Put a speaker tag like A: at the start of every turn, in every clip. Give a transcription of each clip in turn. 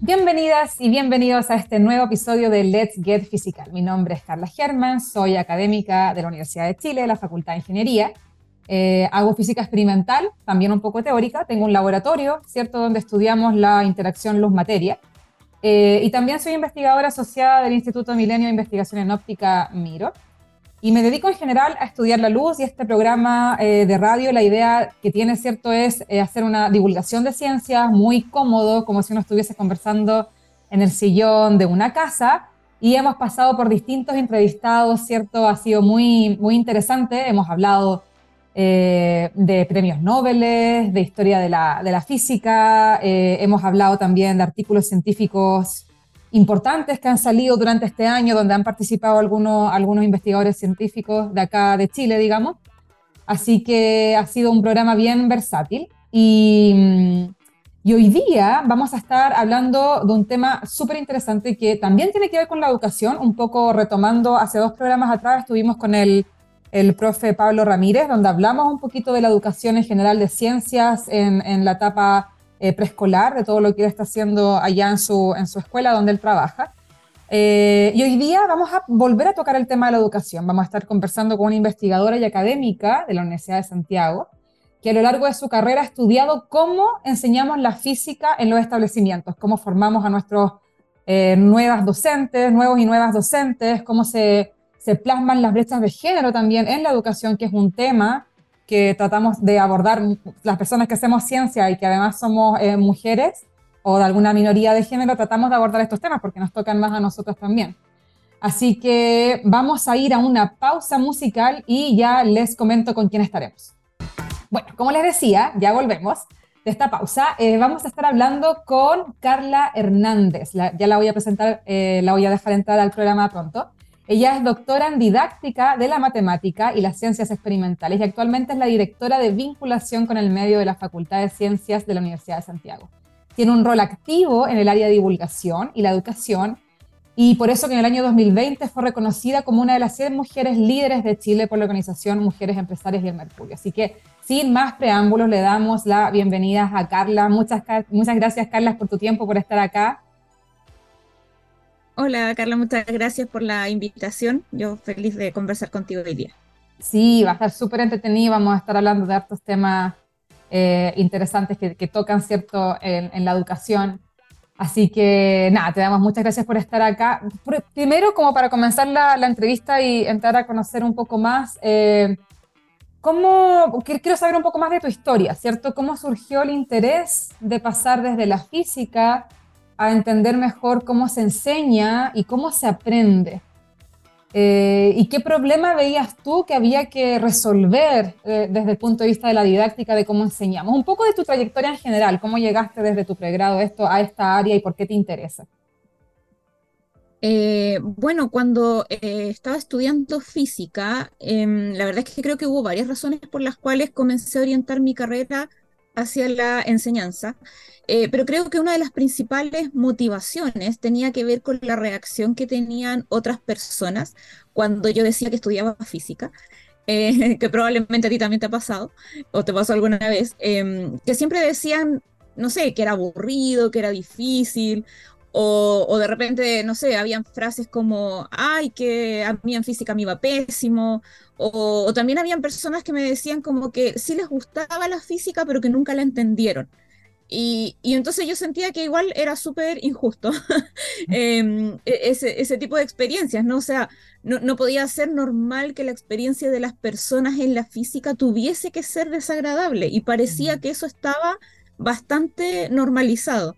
A: Bienvenidas y bienvenidos a este nuevo episodio de Let's Get Physical. Mi nombre es Carla Germán, soy académica de la Universidad de Chile, de la Facultad de Ingeniería. Eh, hago física experimental, también un poco teórica. Tengo un laboratorio, ¿cierto?, donde estudiamos la interacción luz-materia. Eh, y también soy investigadora asociada del Instituto Milenio de Investigación en Óptica MIRO. Y me dedico en general a estudiar la luz y este programa eh, de radio, la idea que tiene, ¿cierto?, es eh, hacer una divulgación de ciencias muy cómodo, como si uno estuviese conversando en el sillón de una casa. Y hemos pasado por distintos entrevistados, ¿cierto? Ha sido muy, muy interesante. Hemos hablado eh, de premios Nobel, de historia de la, de la física, hemos hablado también de artículos científicos importantes que han salido durante este año, donde han participado algunos, algunos investigadores científicos de acá de Chile, digamos. Así que ha sido un programa bien versátil. Y, y hoy día vamos a estar hablando de un tema súper interesante que también tiene que ver con la educación, un poco retomando, hace dos programas atrás estuvimos con el, el profe Pablo Ramírez, donde hablamos un poquito de la educación en general de ciencias en, en la etapa eh, preescolar, de todo lo que él está haciendo allá en su, en su escuela donde él trabaja. Eh, y hoy día vamos a volver a tocar el tema de la educación. Vamos a estar conversando con una investigadora y académica de la Universidad de Santiago, que a lo largo de su carrera ha estudiado cómo enseñamos la física en los establecimientos, cómo formamos a nuestros eh, nuevas docentes, nuevos y nuevas docentes, cómo se, se plasman las brechas de género también en la educación, que es un tema que tratamos de abordar las personas que hacemos ciencia y que además somos eh, mujeres o de alguna minoría de género, tratamos de abordar estos temas porque nos tocan más a nosotros también. Así que vamos a ir a una pausa musical y ya les comento con quién estaremos. Bueno, como les decía, ya volvemos de esta pausa. Eh, vamos a estar hablando con Carla Hernández. ya la voy a presentar, eh, la voy a dejar entrar al programa pronto. Ella es doctora en didáctica de la matemática y las ciencias experimentales y actualmente es la directora de vinculación con el medio de la Facultad de Ciencias de la Universidad de Santiago. Tiene un rol activo en el área de divulgación y la educación y por eso que en el año 2020 fue reconocida como una de las 100 mujeres líderes de Chile por la organización Mujeres Empresarias y el Mercurio. Así que sin más preámbulos le damos la bienvenida a Carla. Muchas, muchas gracias Carla por tu tiempo, por estar acá
B: Hola Carla, muchas gracias por la invitación. Yo feliz de conversar contigo hoy día.
A: Sí, va a estar súper entretenido. Vamos a estar hablando de hartos temas eh, interesantes que, tocan, ¿cierto?, en, la educación. Así que nada, te damos muchas gracias por estar acá. Primero, como para comenzar la, entrevista y entrar a conocer un poco más, eh, ¿cómo, quiero saber un poco más de tu historia, ¿cierto? ¿Cómo surgió el interés de pasar desde la física a entender mejor cómo se enseña y cómo se aprende. Eh, ¿Y qué problema veías tú que había que resolver eh, desde el punto de vista de la didáctica de cómo enseñamos? Un poco de tu trayectoria en general, cómo llegaste desde tu pregrado esto, a esta área y por qué te interesa.
B: Eh, bueno, cuando estaba estudiando física, em, la verdad es que creo que hubo varias razones por las cuales comencé a orientar mi carrera hacia la enseñanza. Eh, pero creo que una de las principales motivaciones tenía que ver con la reacción que tenían otras personas cuando yo decía que estudiaba física. Eh, que probablemente a ti también te ha pasado, o te pasó alguna vez, em, que siempre decían, no sé, que era aburrido, que era difícil, o, de repente, no sé, habían frases como, ay, que a mí en física me iba pésimo, o, o, también habían personas que me decían como que sí les gustaba la física, pero que nunca la entendieron. Y, entonces yo sentía que igual era súper injusto em, e, ese, ese, tipo de experiencias, ¿no? O sea, no, no, podía ser normal que la experiencia de las personas en la física tuviese que ser desagradable y parecía que eso estaba bastante normalizado.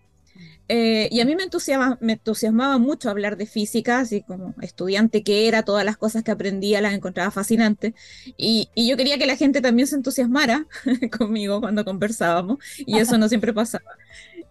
B: Eh, y a mí me entusiasmaba, me entusiasmaba mucho hablar de física, así como estudiante que era, todas las cosas que aprendía las encontraba fascinantes. Y, yo quería que la gente también se entusiasmara conmigo cuando conversábamos, y eso no siempre pasaba.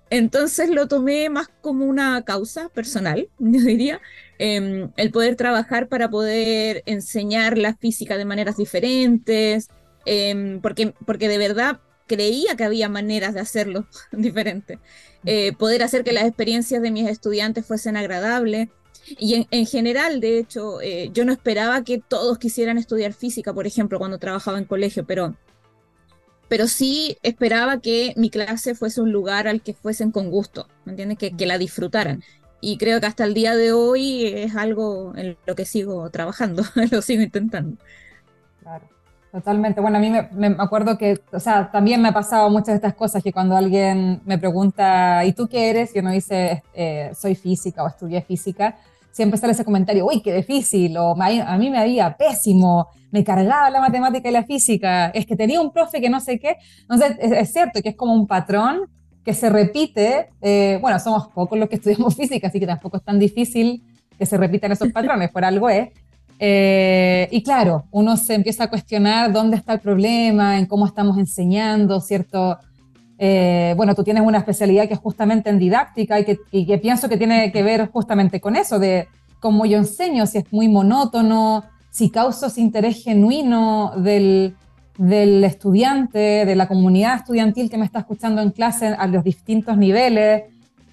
B: Entonces lo tomé más como una causa personal, yo diría, em, el poder trabajar para poder enseñar la física de maneras diferentes, em, porque, porque de verdad creía que había maneras de hacerlo diferente. Eh, poder hacer que las experiencias de mis estudiantes fuesen agradables. Y en, general, de hecho, eh, yo no esperaba que todos quisieran estudiar física, por ejemplo, cuando trabajaba en colegio, pero pero sí esperaba que mi clase fuese un lugar al que fuesen con gusto, ¿me entiendes? Que, que la disfrutaran. Y creo que hasta el día de hoy es algo en lo que sigo trabajando, lo sigo intentando.
A: Totalmente. Bueno, a mí me, acuerdo que, o sea, también me ha pasado muchas de estas cosas que cuando alguien me pregunta, ¿y tú qué eres? Y uno dice, eh, soy física o estudié física, siempre sale ese comentario, uy, qué difícil, o a mí me había pésimo, me cargaba la matemática y la física, es que tenía un profe que no sé qué. Entonces, es, cierto que es como un patrón que se repite. Eh, bueno, somos pocos los que estudiamos física, así que tampoco es tan difícil que se repitan esos patrones, por algo es. Eh, y claro, uno se empieza a cuestionar dónde está el problema, en cómo estamos enseñando, ¿cierto? Eh, bueno, tú tienes una especialidad que es justamente en didáctica y que, que, pienso que tiene que ver justamente con eso, de cómo yo enseño, si es muy monótono, si causa ese interés genuino del, del estudiante, de la comunidad estudiantil que me está escuchando en clase a los distintos niveles.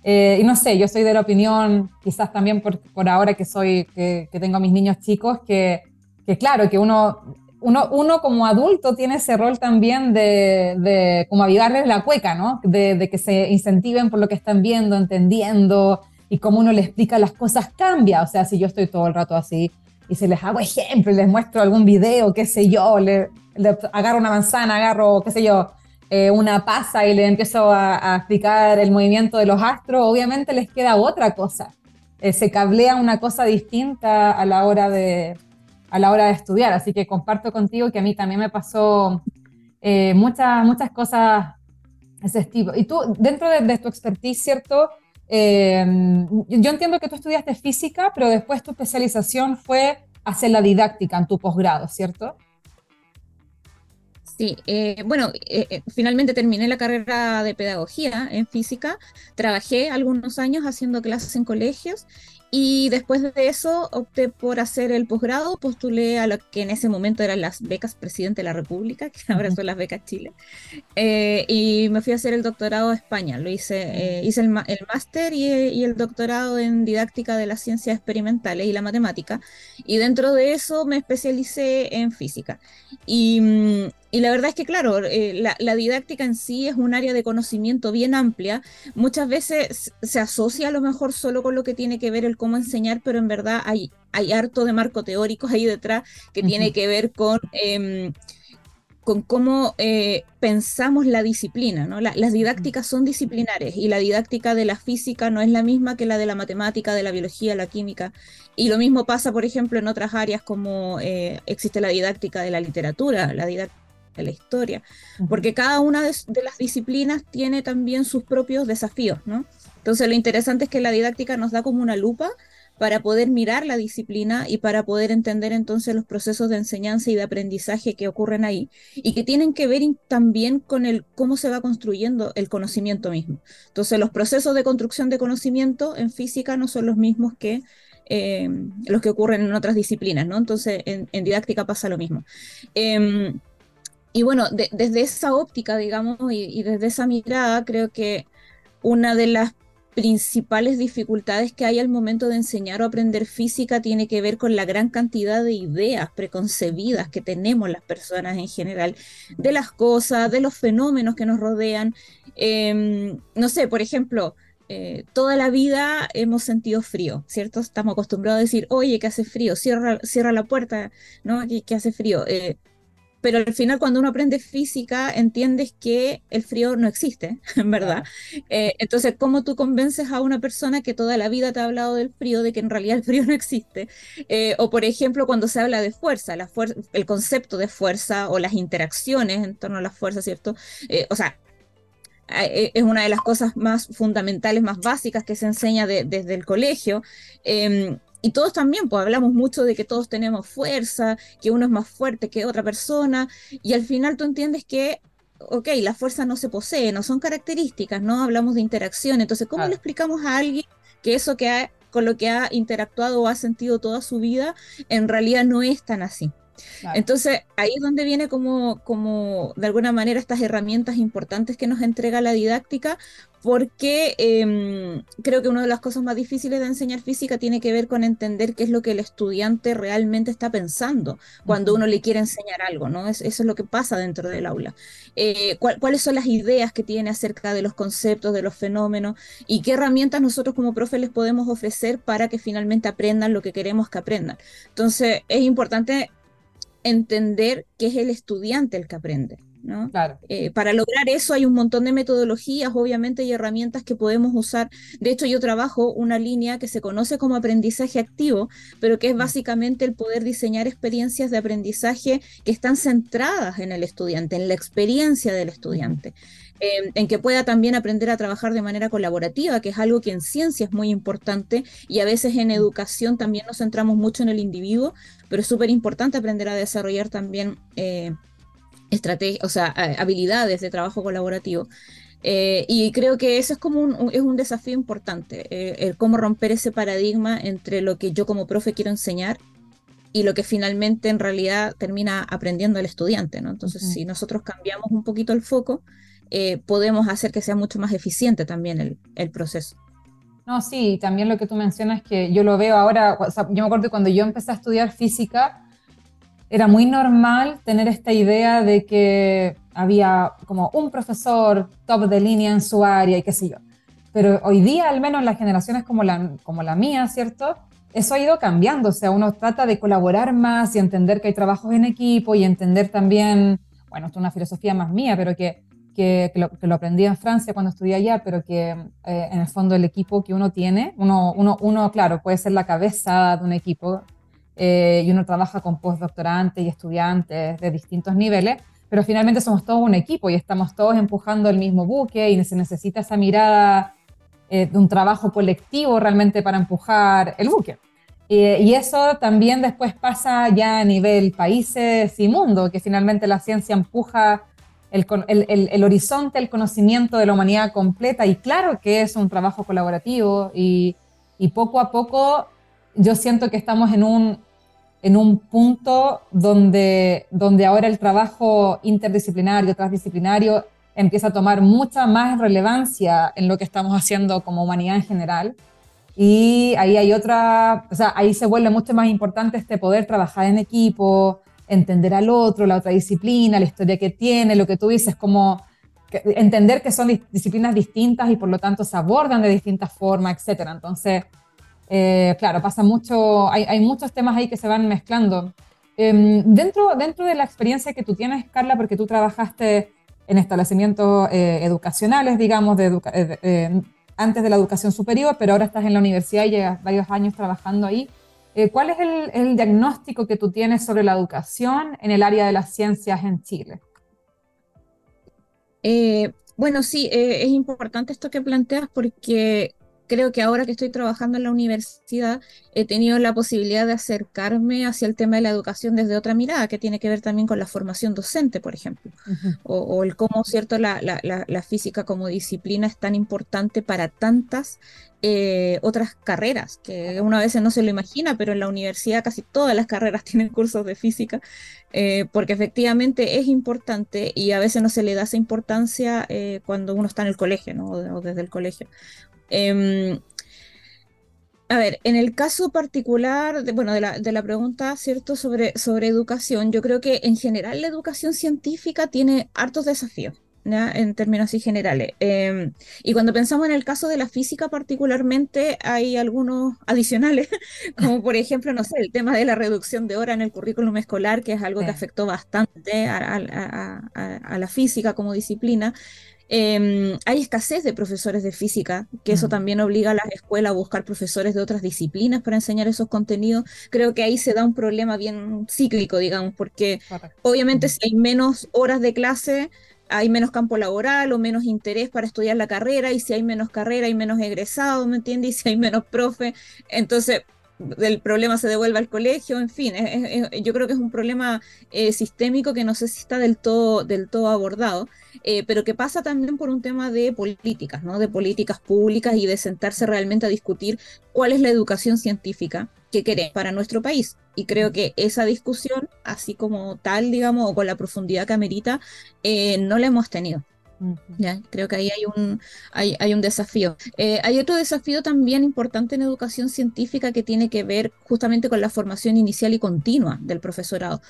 A: Eh, y no sé, yo soy de la opinión, quizás también por, por ahora que soy, que, tengo a mis niños chicos, que, que claro, que uno, uno, uno, como adulto tiene ese rol también de, de como avivarles la cueca, ¿no? De, de, que se incentiven por lo que están viendo, entendiendo, y cómo uno le explica las cosas cambia. O sea, si yo estoy todo el rato así y se les hago ejemplo les muestro algún video, qué sé yo, le, le agarro una manzana, agarro, qué sé yo, eh, una pasa y le empiezo a, explicar el movimiento de los astros, obviamente les queda otra cosa. Eh, se cablea una cosa distinta a la, hora de, a la hora de estudiar. Así que comparto contigo que a mí también me pasó eh, muchas, muchas cosas de. Y tú, dentro de, tu expertise, ¿cierto? yo entiendo que tú estudiaste física, pero después tu especialización fue hacer la didáctica en tu posgrado, ¿cierto?
B: Sí, eh, bueno, eh, eh, finalmente terminé la carrera de pedagogía en física, trabajé algunos años haciendo clases en colegios y después de eso opté por hacer el posgrado, postulé a lo que en ese momento eran las becas Presidente de la República, que ahora son las becas Chile, eh, y me fui a hacer el doctorado a España. Lo hice, eh, hice el, máster y, el doctorado en didáctica de las ciencias experimentales y la matemática, y dentro de eso me especialicé en física. Y, mm, y la verdad es que, claro, eh, la, didáctica en sí es un área de conocimiento bien amplia. Muchas veces se asocia a lo mejor solo con lo que tiene que ver el cómo enseñar, pero en verdad hay, hay harto de marco teórico ahí detrás que tiene que ver con... Em, con cómo eh, pensamos la disciplina. ¿no? las didácticas son disciplinares y la didáctica de la física no es la misma que la de la matemática, de la biología, la química. Y lo mismo pasa, por ejemplo, en otras áreas como eh, existe la didáctica de la literatura, la didáctica de la historia, porque cada una de, las disciplinas tiene también sus propios desafíos, ¿no? Entonces lo interesante es que la didáctica nos da como una lupa para poder mirar la disciplina y para poder entender entonces los procesos de enseñanza y de aprendizaje que ocurren ahí y que tienen que ver también con el cómo se va construyendo el conocimiento mismo. Entonces los procesos de construcción de conocimiento en física no son los mismos que eh, los que ocurren en otras disciplinas, ¿no? Entonces en, didáctica pasa lo mismo. Em, y bueno, desde esa óptica, digamos, y, desde esa mirada, creo que una de las principales dificultades que hay al momento de enseñar o aprender física tiene que ver con la gran cantidad de ideas preconcebidas que tenemos las personas en general, de las cosas, de los fenómenos que nos rodean. Em, no sé, por ejemplo, eh, toda la vida hemos sentido frío, ¿cierto? Estamos acostumbrados a decir, oye, que hace frío, cierra, cierra la puerta, ¿no? Que, hace frío. Eh, pero al final cuando uno aprende física entiendes que el frío no existe, en verdad. Eh, entonces, ¿cómo tú convences a una persona que toda la vida te ha hablado del frío, de que en realidad el frío no existe? Eh, o por ejemplo, cuando se habla de fuerza, la el concepto de fuerza o las interacciones en torno a la fuerza, ¿cierto? Eh, o sea, es una de las cosas más fundamentales, más básicas que se enseña desde el colegio. Em, y todos también, pues hablamos mucho de que todos tenemos fuerza, que uno es más fuerte que otra persona, y al final tú entiendes que, ok, la fuerza no se posee, no son características, ¿no? Hablamos de interacción, entonces, ¿cómo le explicamos a alguien que eso que ha, con lo que ha interactuado o ha sentido toda su vida, en realidad no es tan así? Entonces, ahí es donde viene como, como, de alguna manera, estas herramientas importantes que nos entrega la didáctica, porque em, creo que una de las cosas más difíciles de enseñar física tiene que ver con entender qué es lo que el estudiante realmente está pensando cuando uno le quiere enseñar algo, ¿no? eso es lo que pasa dentro del aula. Eh, ¿Cuáles son las ideas que tiene acerca de los conceptos, de los fenómenos y qué herramientas nosotros como profe les podemos ofrecer para que finalmente aprendan lo que queremos que aprendan? Entonces, es importante entender que es el estudiante el que aprende. ¿No?
A: Claro.
B: Eh, para lograr eso hay un montón de metodologías, obviamente, y herramientas que podemos usar. De hecho, yo trabajo una línea que se conoce como aprendizaje activo, pero que es básicamente el poder diseñar experiencias de aprendizaje que están centradas en el estudiante, en la experiencia del estudiante. Em, en que pueda también aprender a trabajar de manera colaborativa, que es algo que en ciencia es muy importante y a veces en educación también nos centramos mucho en el individuo, pero es súper importante aprender a desarrollar también eh, estrategias, o sea, habilidades de trabajo colaborativo. Eh, y creo que eso es como un, es un desafío importante, eh, el cómo romper ese paradigma entre lo que yo como profe quiero enseñar y lo que finalmente en realidad termina aprendiendo el estudiante, ¿no? Entonces, si nosotros cambiamos un poquito el foco, eh, podemos hacer que sea mucho más eficiente también el, el, proceso.
A: No, sí, también lo que tú mencionas que yo lo veo ahora, yo me acuerdo que cuando yo empecé a estudiar física, era muy normal tener esta idea de que había como un profesor top de línea en su área y qué sé yo. Pero hoy día, al menos en las generaciones como la, como la mía, ¿cierto? Eso ha ido cambiando, o sea, uno trata de colaborar más y entender que hay trabajos en equipo y entender también, bueno, esto es una filosofía más mía, pero que que, lo, aprendí en Francia cuando estudié allá, pero que eh, en el fondo el equipo que uno tiene, uno, uno, uno claro, puede ser la cabeza de un equipo eh, y uno trabaja con postdoctorantes y estudiantes de distintos niveles, pero finalmente somos todos un equipo y estamos todos empujando el mismo buque y se necesita esa mirada eh, de un trabajo colectivo realmente para empujar el buque. y eso también después pasa ya a nivel países y mundo, que finalmente la ciencia empuja el, horizonte, el conocimiento de la humanidad completa. Y claro que es un trabajo colaborativo y, poco a poco yo siento que estamos en un, en un punto donde, donde ahora el trabajo interdisciplinario, transdisciplinario, empieza a tomar mucha más relevancia en lo que estamos haciendo como humanidad en general. Y ahí hay otra, o sea, ahí se vuelve mucho más importante este poder trabajar en equipo, entender al otro, la otra disciplina, la historia que tiene, lo que tú dices, como entender que son disciplinas distintas y por lo tanto se abordan de distintas formas, etc. Entonces, eh, claro, pasa mucho, hay, muchos temas ahí que se van mezclando. Em, dentro, dentro de la experiencia que tú tienes, Carla, porque tú trabajaste en establecimientos eh, educacionales, digamos, de eh, antes de la educación superior, pero ahora estás en la universidad y llevas varios años trabajando ahí. Eh, ¿Cuál es el, diagnóstico que tú tienes sobre la educación en el área de las ciencias en Chile?
B: Eh, bueno, sí, eh, es importante esto que planteas porque creo que ahora que estoy trabajando en la universidad he tenido la posibilidad de acercarme hacia el tema de la educación desde otra mirada, que tiene que ver también con la formación docente, por ejemplo, o, el cómo, ¿cierto?, la, física como disciplina es tan importante para tantas eh, otras carreras, que uno a veces no se lo imagina, pero en la universidad casi todas las carreras tienen cursos de física, eh, porque efectivamente es importante y a veces no se le da esa importancia eh, cuando uno está en el colegio, ¿no? o desde el colegio. Em, a ver, en el caso particular, de, bueno, de la, de la, pregunta, ¿cierto?, sobre, sobre educación, yo creo que en general la educación científica tiene hartos desafíos. en términos así generales. Em, y cuando pensamos en el caso de la física particularmente, hay algunos adicionales, como por ejemplo, no sé, el tema de la reducción de hora en el currículum escolar, que es algo que afectó bastante a, a, la física como disciplina, Em, hay escasez de profesores de física, que eso también obliga a las escuelas a buscar profesores de otras disciplinas para enseñar esos contenidos. Creo que ahí se da un problema bien cíclico, digamos, porque obviamente si hay menos horas de clase, hay menos campo laboral o menos interés para estudiar la carrera, y si hay menos carrera, hay menos egresados, ¿me entiendes? Y si hay menos profe, entonces el problema se devuelve al colegio, en fin, yo creo que es un problema eh, sistémico que no sé si está del todo, del todo abordado, eh, pero que pasa también por un tema de políticas, ¿no? de políticas públicas y de sentarse realmente a discutir cuál es la educación científica que queremos para nuestro país. Y creo que esa discusión, así como tal, digamos, o con la profundidad que amerita, eh, no la hemos tenido. Ya, creo que ahí hay un, hay, hay un desafío. Eh, hay otro desafío también importante en educación científica que tiene que ver justamente con la formación inicial y continua del profesorado.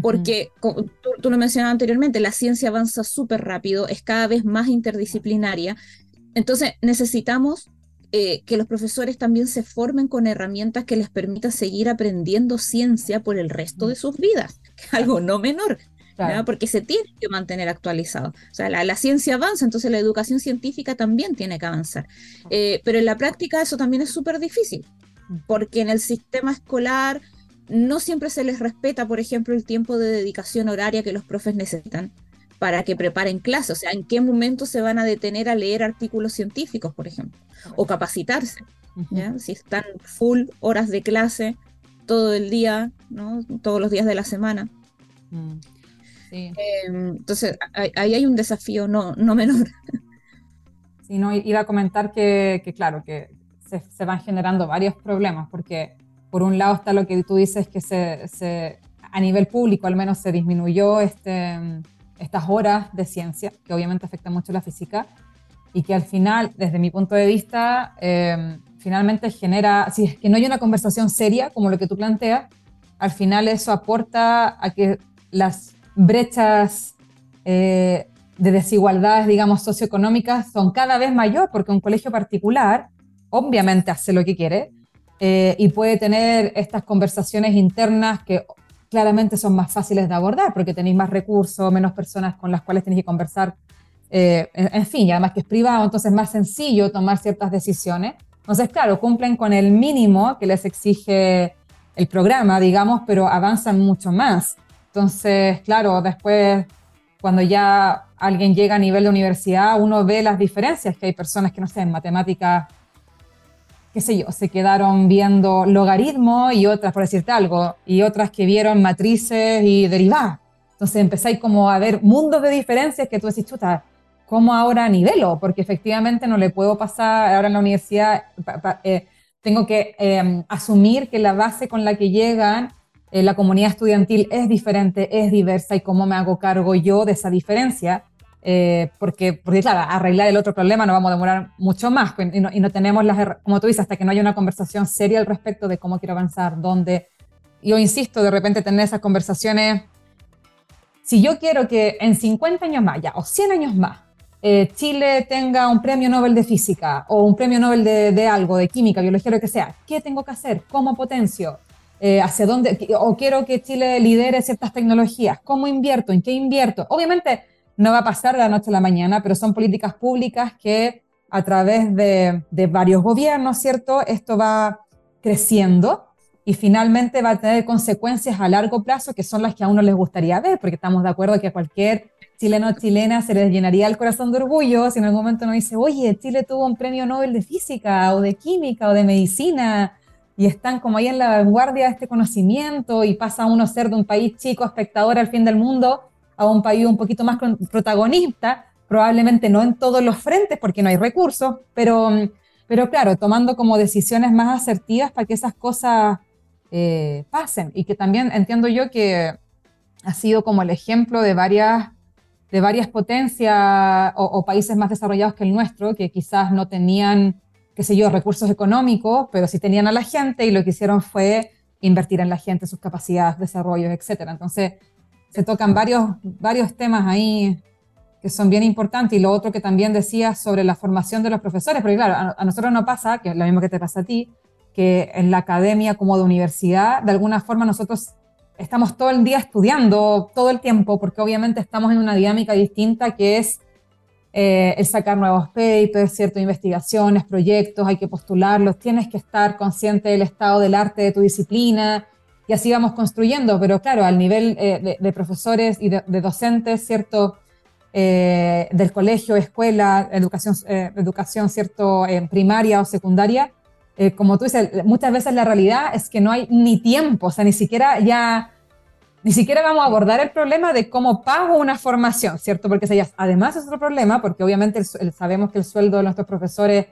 B: Porque, tú, tú, lo mencionabas anteriormente, la ciencia avanza súper rápido, es cada vez más interdisciplinaria. Entonces, necesitamos eh, que los profesores también se formen con herramientas que les permitan seguir aprendiendo ciencia por el resto de sus vidas, que es algo no menor. Porque se tiene que mantener actualizado. O sea, la, ciencia avanza, entonces la educación científica también tiene que avanzar. Eh, pero en la práctica eso también es súper difícil, porque en el sistema escolar no siempre se les respeta, por ejemplo, el tiempo de dedicación horaria que los profes necesitan para que preparen clases, o sea, en qué momento se van a detener a leer artículos científicos, por ejemplo, o capacitarse, si están full horas de clase todo el día, ¿no? todos los días de la semana. Mm, em, entonces, ahí hay un desafío no, no menor.
A: Sí, no, iba a comentar que, claro, que se, van generando varios problemas, porque por un lado está lo que tú dices, que se, se a nivel público al menos se disminuyó este estas horas de ciencia, que obviamente afectan mucho la física, y que al final, desde mi punto de vista, eh, finalmente genera, si es que no hay una conversación seria, como lo que tú planteas, al final eso aporta a que las brechas eh, de desigualdades, digamos, socioeconómicas son cada vez mayor, porque un colegio particular obviamente hace lo que quiere eh, y puede tener estas conversaciones internas que claramente son más fáciles de abordar porque tenéis más recursos, menos personas con las cuales tenéis que conversar. Eh, en, fin, y además que es privado, entonces es más sencillo tomar ciertas decisiones. Entonces, claro, cumplen con el mínimo que les exige el programa, digamos, pero avanzan mucho más. Entonces, claro, después, cuando ya alguien llega a nivel de universidad, uno ve las diferencias, que hay personas que, no sé, en matemáticas qué sé yo, se quedaron viendo logaritmos y otras, por decirte algo, y otras que vieron matrices y derivadas. Entonces empezáis como a ver mundos de diferencias que tú decís, chuta, ¿cómo ahora nivelo? Porque efectivamente no le puedo pasar ahora en la universidad, eh, tengo que em, asumir que la base con la que llegan eh, la comunidad estudiantil es diferente, es diversa y cómo me hago cargo yo de esa diferencia eh, porque, porque, claro, arreglar el otro problema no vamos a demorar mucho más pues, y no, tenemos las, como tú dices, hasta que no haya una conversación seria al respecto de cómo quiero avanzar, dónde. Yo insisto, de repente tener esas conversaciones, si yo quiero que en 50 años más, ya, o 100 años más, eh, Chile tenga un premio Nobel de física o un premio Nobel de, de, algo, de química, biología, lo que sea, ¿qué tengo que hacer? ¿Cómo potencio? Eh, ¿Hacia dónde? O quiero que Chile lidere ciertas tecnologías, ¿cómo invierto? ¿En qué invierto? Obviamente no va a pasar de la noche a la mañana, pero son políticas públicas que a través de, varios gobiernos, ¿cierto? Esto va creciendo y finalmente va a tener consecuencias a largo plazo que son las que a uno les gustaría ver, porque estamos de acuerdo que a cualquier chileno o chilena se les llenaría el corazón de orgullo si en algún momento uno dice, oye, Chile tuvo un premio Nobel de física o de química o de medicina y están como ahí en la vanguardia de este conocimiento y pasa a uno ser de un país chico, espectador al fin del mundo, a un país un poquito más protagonista, probablemente no en todos los frentes porque no hay recursos, pero, pero claro, tomando como decisiones más asertivas para que esas cosas eh, pasen. Y que también entiendo yo que ha sido como el ejemplo de varias, de varias potencias o países más desarrollados que el nuestro, que quizás no tenían, qué sé yo, recursos económicos, pero sí tenían a la gente y lo que hicieron fue invertir en la gente, sus capacidades, desarrollos, etcétera. Entonces, se tocan varios, varios temas ahí que son bien importantes. Y lo otro que también decías sobre la formación de los profesores, porque claro, a, nosotros no pasa, que es lo mismo que te pasa a ti, que en la academia como de universidad, de alguna forma nosotros estamos todo el día estudiando, todo el tiempo, porque obviamente estamos en una dinámica distinta que es eh, el sacar nuevos papers, ciertas investigaciones, proyectos, hay que postularlos, tienes que estar consciente del estado del arte de tu disciplina, y así vamos construyendo, pero claro, al nivel eh, de, profesores y de, docentes, ¿cierto? Eh, del colegio, escuela, educación, eh, educación ¿cierto? primaria o secundaria, como tú dices, muchas veces la realidad es que no hay ni tiempo, o sea, ni siquiera ya, ni siquiera vamos a abordar el problema de cómo pago una formación, ¿cierto? Porque además es otro problema, porque obviamente sabemos que el sueldo de nuestros profesores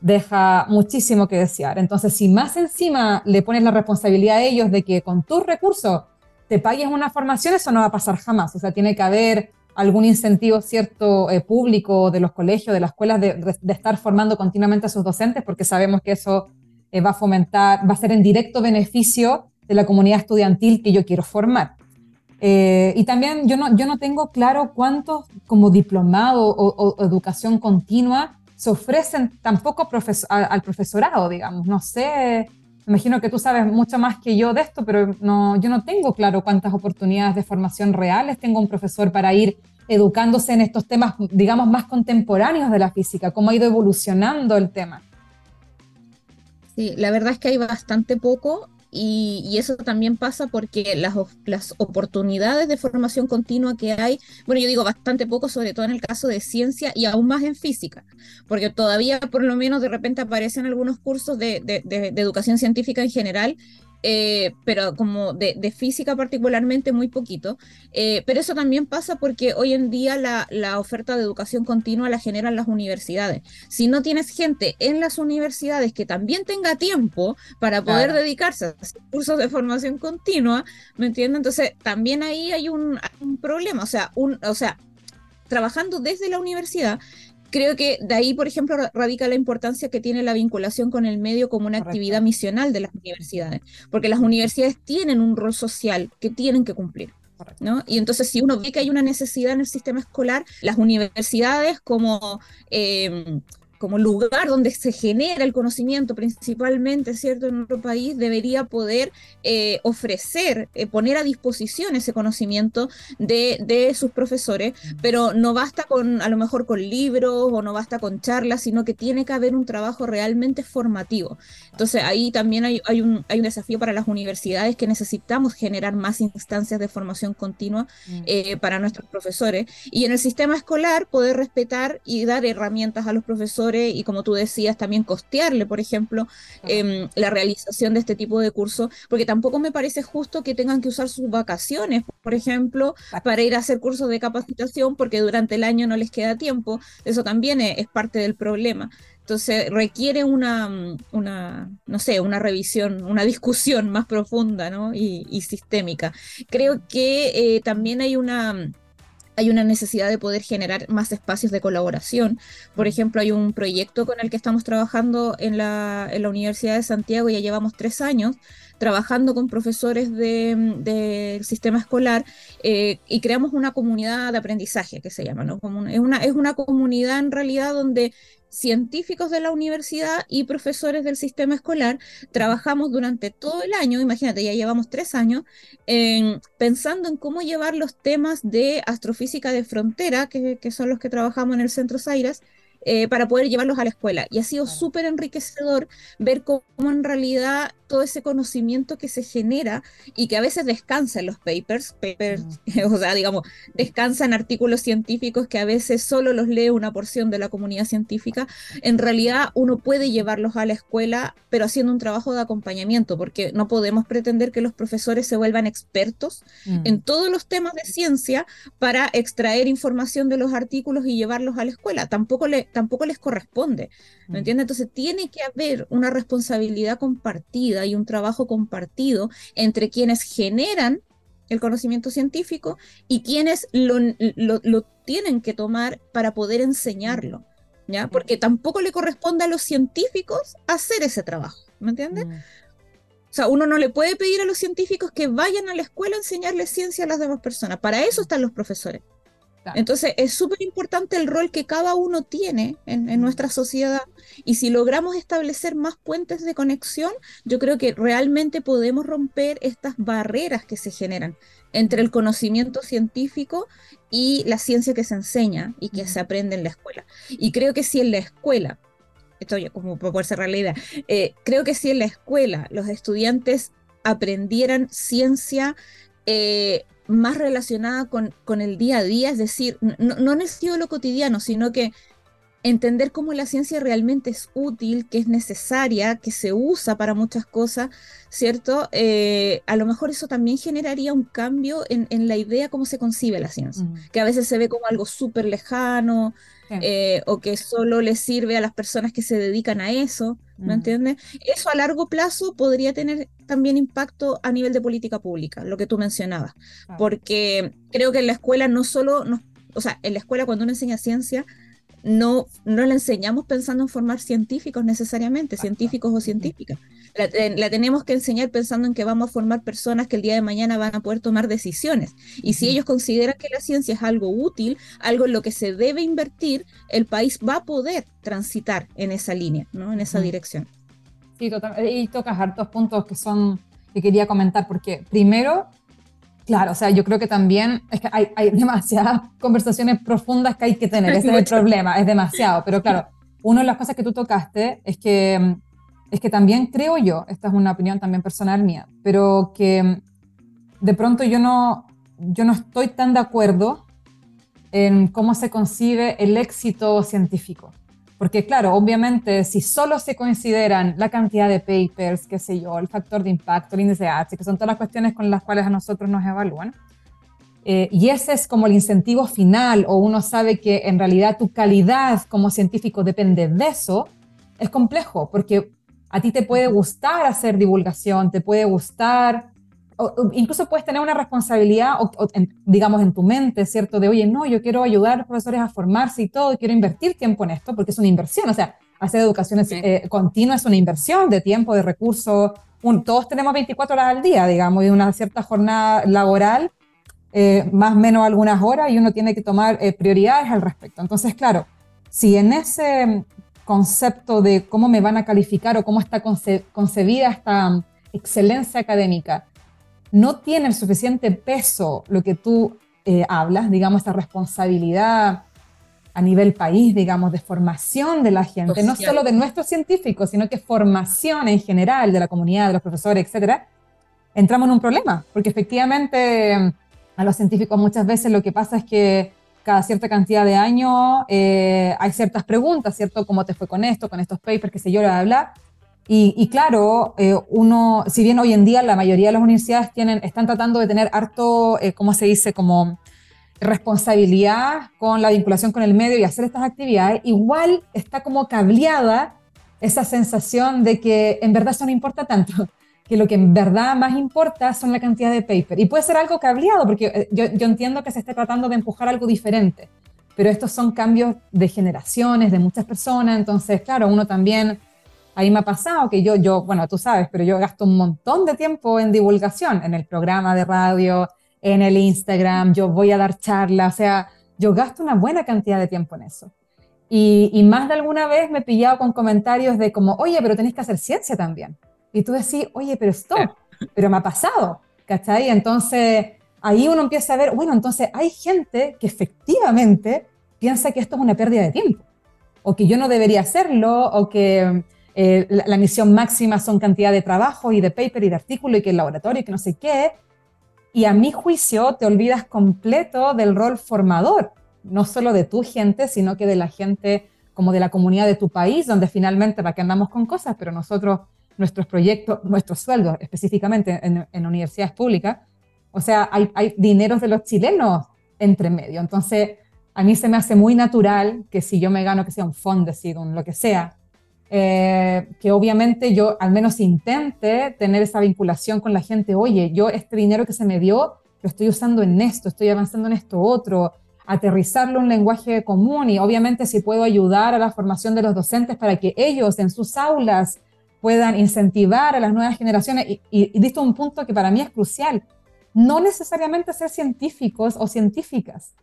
A: deja muchísimo que desear. Entonces, si más encima le pones la responsabilidad a ellos de que con tus recursos te pagues una formación, eso no va a pasar jamás. O sea, tiene que haber algún incentivo cierto eh, público de los colegios, de las escuelas, de, estar formando continuamente a sus docentes, porque sabemos que eso eh, va a fomentar, va a ser en directo beneficio de la comunidad estudiantil que yo quiero formar. Eh, y también yo no, yo no tengo claro cuántos como diplomado o, educación continua se ofrecen tampoco al profesorado, digamos. No sé, me imagino que tú sabes mucho más que yo de esto, pero no, yo no tengo claro cuántas oportunidades de formación reales tengo un profesor para ir educándose en estos temas, digamos, más contemporáneos de la física, cómo ha ido evolucionando el tema.
B: Sí, la verdad es que hay bastante poco y, eso también pasa porque las, las, oportunidades de formación continua que hay, bueno, yo digo bastante poco, sobre todo en el caso de ciencia y aún más en física, porque todavía por lo menos de repente aparecen algunos cursos de, de educación científica en general eh, pero como de, física particularmente muy poquito. Eh, pero eso también pasa porque hoy en día la, la, oferta de educación continua la generan las universidades. Si no tienes gente en las universidades que también tenga tiempo para poder dedicarse a cursos de formación continua, ¿me entiendes? Entonces también ahí hay un, un problema, o sea, un, o sea, trabajando desde la universidad, creo que de ahí, por ejemplo, radica la importancia que tiene la vinculación con el medio como una actividad misional de las universidades, porque las universidades tienen un rol social que tienen que cumplir. ¿No? Y entonces si uno ve que hay una necesidad en el sistema escolar, las universidades como eh, como lugar donde se genera el conocimiento principalmente, ¿cierto? En nuestro país debería poder eh, ofrecer, eh, poner a disposición ese conocimiento de, de, sus profesores, pero no basta con, a lo mejor con libros o no basta con charlas, sino que tiene que haber un trabajo realmente formativo. Entonces ahí también hay, hay, un, hay un desafío para las universidades que necesitamos generar más instancias de formación continua mm. eh, para nuestros profesores y en el sistema escolar poder respetar y dar herramientas a los profesores y como tú decías, también costearle, por ejemplo, em, la realización de este tipo de cursos, porque tampoco me parece justo que tengan que usar sus vacaciones, por ejemplo, para ir a hacer cursos de capacitación porque durante el año no les queda tiempo. Eso también es, parte del problema. Entonces requiere una, una, no sé, una revisión, una discusión más profunda ¿no? y, sistémica. Creo que eh, también hay una hay una necesidad de poder generar más espacios de colaboración. Por ejemplo, hay un proyecto con el que estamos trabajando en la, en la Universidad de Santiago, ya llevamos tres años, trabajando con profesores del sistema escolar eh, y creamos una comunidad de aprendizaje que se llama, ¿no? Como es, una, es una comunidad en realidad donde científicos de la universidad y profesores del sistema escolar trabajamos durante todo el año, imagínate, ya llevamos tres años, pensando en cómo llevar los temas de astrofísica de frontera, que, que son los que trabajamos en el Centro Zaires, eh, para poder llevarlos a la escuela. Y ha sido súper enriquecedor ver cómo en realidad todo ese conocimiento que se genera y que a veces descansa en los papers, papers o sea, digamos, descansa en artículos científicos que a veces solo los lee una porción de la comunidad científica, en realidad uno puede llevarlos a la escuela, pero haciendo un trabajo de acompañamiento, porque no podemos pretender que los profesores se vuelvan expertos mm. en todos los temas de ciencia para extraer información de los artículos y llevarlos a la escuela. Tampoco, le, tampoco les corresponde, ¿me mm. entiendes? Entonces tiene que haber una responsabilidad compartida hay un trabajo compartido entre quienes generan el conocimiento científico y quienes lo, tienen que tomar para poder enseñarlo, ¿ya? Porque tampoco le corresponde a los científicos hacer ese trabajo, ¿me entiendes? Mm. O sea, uno no le puede pedir a los científicos que vayan a la escuela a enseñarles ciencia a las demás personas. Para eso están los profesores. Entonces es súper importante el rol que cada uno tiene en, nuestra sociedad. Y si logramos establecer más puentes de conexión, yo creo que realmente podemos romper estas barreras que se generan entre el conocimiento científico y la ciencia que se enseña y que se aprende en la escuela. Y creo que si en la escuela, esto ya como para poder cerrar la idea, eh, creo que si en la escuela los estudiantes aprendieran ciencia, eh, más relacionada con, con, el día a día, es decir, no, no en el sentido de lo cotidiano, sino que entender cómo la ciencia realmente es útil, que es necesaria, que se usa para muchas cosas, ¿cierto? Eh, a lo mejor eso también generaría un cambio en, en, la idea cómo se concibe la ciencia, mm. que a veces se ve como algo súper lejano, eh, o que solo le sirve a las personas que se dedican a eso, ¿me entiendes? Eso a largo plazo podría tener también impacto a nivel de política pública, lo que tú mencionabas, porque creo que en la escuela no solo, nos, o sea, en la escuela cuando uno enseña ciencia, no, no la enseñamos pensando en formar científicos necesariamente, científicos o científicas. La, tenemos que enseñar pensando en que vamos a formar personas que el día de mañana van a poder tomar decisiones. Y si ellos consideran que la ciencia es algo útil, algo en lo que se debe invertir, el país va a poder transitar en esa línea, ¿no? en esa dirección.
A: Sí, y tocas hartos puntos que son que quería comentar, porque primero, claro, o sea, yo creo que también es que hay, hay demasiadas conversaciones profundas que hay que tener, ese es el problema, es demasiado, pero claro, una de las cosas que tú tocaste es que es que también creo yo, esta es una opinión también personal mía, pero que de pronto yo no, yo no estoy tan de acuerdo en cómo se concibe el éxito científico. Porque claro, obviamente, si solo se consideran la cantidad de papers, qué sé yo, el factor de impacto, el índice H, que son todas las cuestiones con las cuales a nosotros nos evalúan, eh, y ese es como el incentivo final, o uno sabe que en realidad tu calidad como científico depende de eso, es complejo, porque a ti te puede gustar hacer divulgación, te puede gustar, o, incluso puedes tener una responsabilidad, digamos, en tu mente, ¿cierto? De, oye, no, yo quiero ayudar a los profesores a formarse y todo, y quiero invertir tiempo en esto, porque es una inversión, o sea, hacer educación eh, continua es una inversión de tiempo, de recursos. todos tenemos 24 horas al día, digamos, y una cierta jornada laboral, eh, más o menos algunas horas, y uno tiene que tomar eh, prioridades al respecto. Entonces, claro, si en ese concepto de cómo me van a calificar o cómo está concebida esta um, excelencia académica, no tiene el suficiente peso lo que tú eh, hablas, digamos, esta responsabilidad a nivel país, digamos, de formación de la gente, no solo de nuestros científicos, sino que formación en general de la comunidad, de los profesores, etcétera, entramos en un problema, porque efectivamente a los científicos muchas veces lo que pasa es que cada cierta cantidad de años eh, hay ciertas preguntas, ¿cierto? ¿Cómo te fue con esto, con estos papers, qué sé yo, bla, bla, Y, y claro, eh, uno, si bien hoy en día la mayoría de las universidades tienen, están tratando de tener harto, eh, ¿cómo se dice? Como responsabilidad con la vinculación con el medio y hacer estas actividades, igual está como cableada esa sensación de que en verdad eso no importa tanto que lo que en verdad más importa son la cantidad de paper. Y puede ser algo cableado, porque eh, yo, yo entiendo que se esté tratando de empujar algo diferente, pero estos son cambios de generaciones, de muchas personas, entonces, claro, uno también, ahí me ha pasado que yo, yo, bueno, tú sabes, pero yo gasto un montón de tiempo en divulgación, en el programa de radio, en el Instagram, yo voy a dar charlas, o sea, yo gasto una buena cantidad de tiempo en eso. Y, y más de alguna vez me he pillado con comentarios de como, oye, pero tenéis que hacer ciencia también. Y tú decís, oye, pero esto, pero me ha pasado, ¿cachai? Entonces, ahí uno empieza a ver, bueno, entonces hay gente que efectivamente piensa que esto es una pérdida de tiempo, o que yo no debería hacerlo, o que eh, la, misión máxima son cantidad de trabajo y de paper y de artículo y que el laboratorio y que no sé qué. Y a mi juicio te olvidas completo del rol formador, no solo de tu gente, sino que de la gente como de la comunidad de tu país, donde finalmente, para que andamos con cosas, pero nosotros nuestros proyectos, nuestros sueldos específicamente en, universidades públicas, o sea, hay, hay dineros de los chilenos entre medio. Entonces, a mí se me hace muy natural que si yo me gano, que sea un Fondesit, un lo que sea, eh, que obviamente yo al menos intente tener esa vinculación con la gente. Oye, yo este dinero que se me dio, lo estoy usando en esto, estoy avanzando en esto otro, aterrizarlo en un lenguaje común y obviamente si puedo ayudar a la formación de los docentes para que ellos en sus aulas puedan incentivar a las nuevas generaciones. Y, y, diste un punto que para mí es crucial. No necesariamente ser científicos o científicas.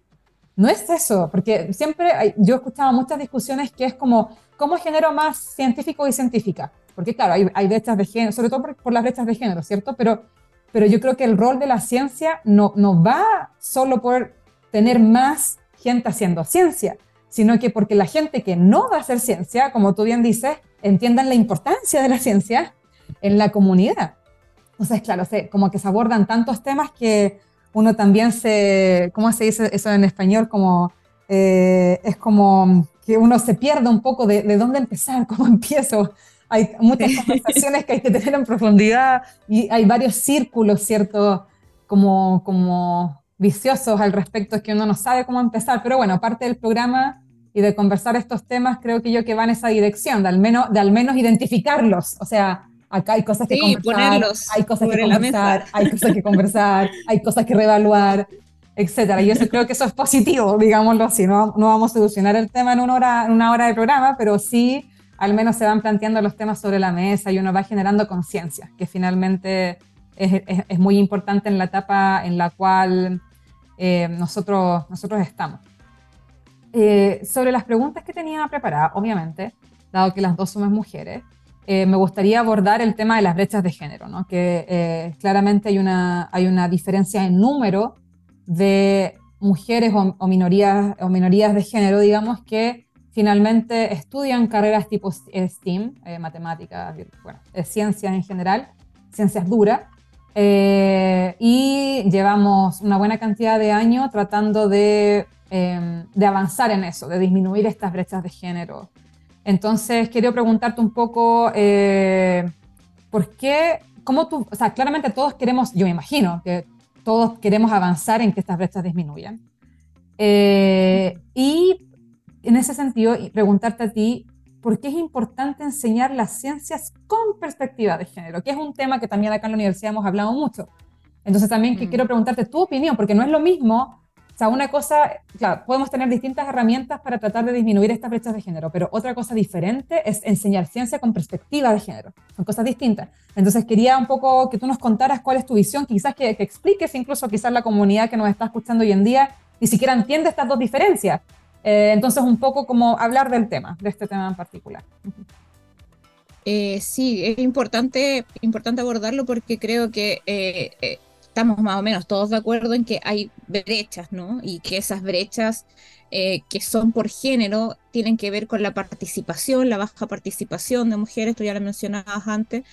A: No es eso, porque siempre yo he escuchado muchas discusiones que es como, ¿cómo genero más científico y científica? Porque claro, hay, hay brechas de género, sobre todo por, las brechas de género, ¿cierto? Pero, pero yo creo que el rol de la ciencia no, no va solo por tener más gente haciendo ciencia, sino que porque la gente que no va a hacer ciencia, como tú bien dices, entiendan la importancia de la ciencia en la comunidad. Entonces, claro, como que se abordan tantos temas que uno también se, ¿cómo se dice eso en español? Como, eh, es como que uno se pierde un poco de, de, dónde empezar, cómo empiezo. Hay muchas conversaciones que hay que tener en profundidad y hay varios círculos, ¿cierto? Como, como viciosos al respecto, es que uno no sabe cómo empezar. Pero bueno, parte del programa y de conversar estos temas, creo que yo que va en esa dirección, de al menos, de al menos identificarlos. O sea, acá hay cosas que conversar, hay cosas que conversar, hay cosas que conversar, hay cosas que reevaluar, etcétera. Y eso creo que eso es positivo, digámoslo así. No, no vamos a solucionar el tema en una hora, en una hora de programa, pero sí al menos se van planteando los temas sobre la mesa y uno va generando conciencia, que finalmente es, es, muy importante en la etapa en la cual eh, nosotros, nosotros estamos. Eh, sobre las preguntas que tenía preparadas, obviamente, dado que las dos somos mujeres, eh, me gustaría abordar el tema de las brechas de género, ¿no? que eh, claramente hay una, hay una diferencia en número de mujeres o, minorías, o minorías de género, digamos, que finalmente estudian carreras tipo STEAM, matemáticas, bueno, ciencias en general, ciencias duras, y llevamos una buena cantidad de años tratando de Em, de avanzar en eso, de disminuir estas brechas de género. Entonces, quería preguntarte un poco, eh, ¿por qué, cómo tú, o sea, claramente todos queremos, yo me imagino que todos queremos avanzar en que estas brechas disminuyan. Eh, y en ese sentido, preguntarte a ti, ¿por qué es importante enseñar las ciencias con perspectiva de género? Que es un tema que también acá en la universidad hemos hablado mucho. Entonces también que mm. quiero preguntarte tu opinión, porque no es lo mismo o sea, una cosa, claro, podemos tener distintas herramientas para tratar de disminuir estas brechas de género, pero otra cosa diferente es enseñar ciencia con perspectiva de género. Son cosas distintas. Entonces quería un poco que tú nos contaras cuál es tu visión, quizás que, expliques incluso quizás la comunidad que nos está escuchando hoy en día ni siquiera entiende estas dos diferencias. Eh, entonces un poco como hablar del tema, de este tema en particular.
B: Eh, sí, es importante, importante abordarlo porque creo que eh, estamos más o menos todos de acuerdo en que hay brechas, ¿no? Y que esas brechas eh, que son por género tienen que ver con la participación, la baja participación de mujeres, tú ya lo mencionabas antes.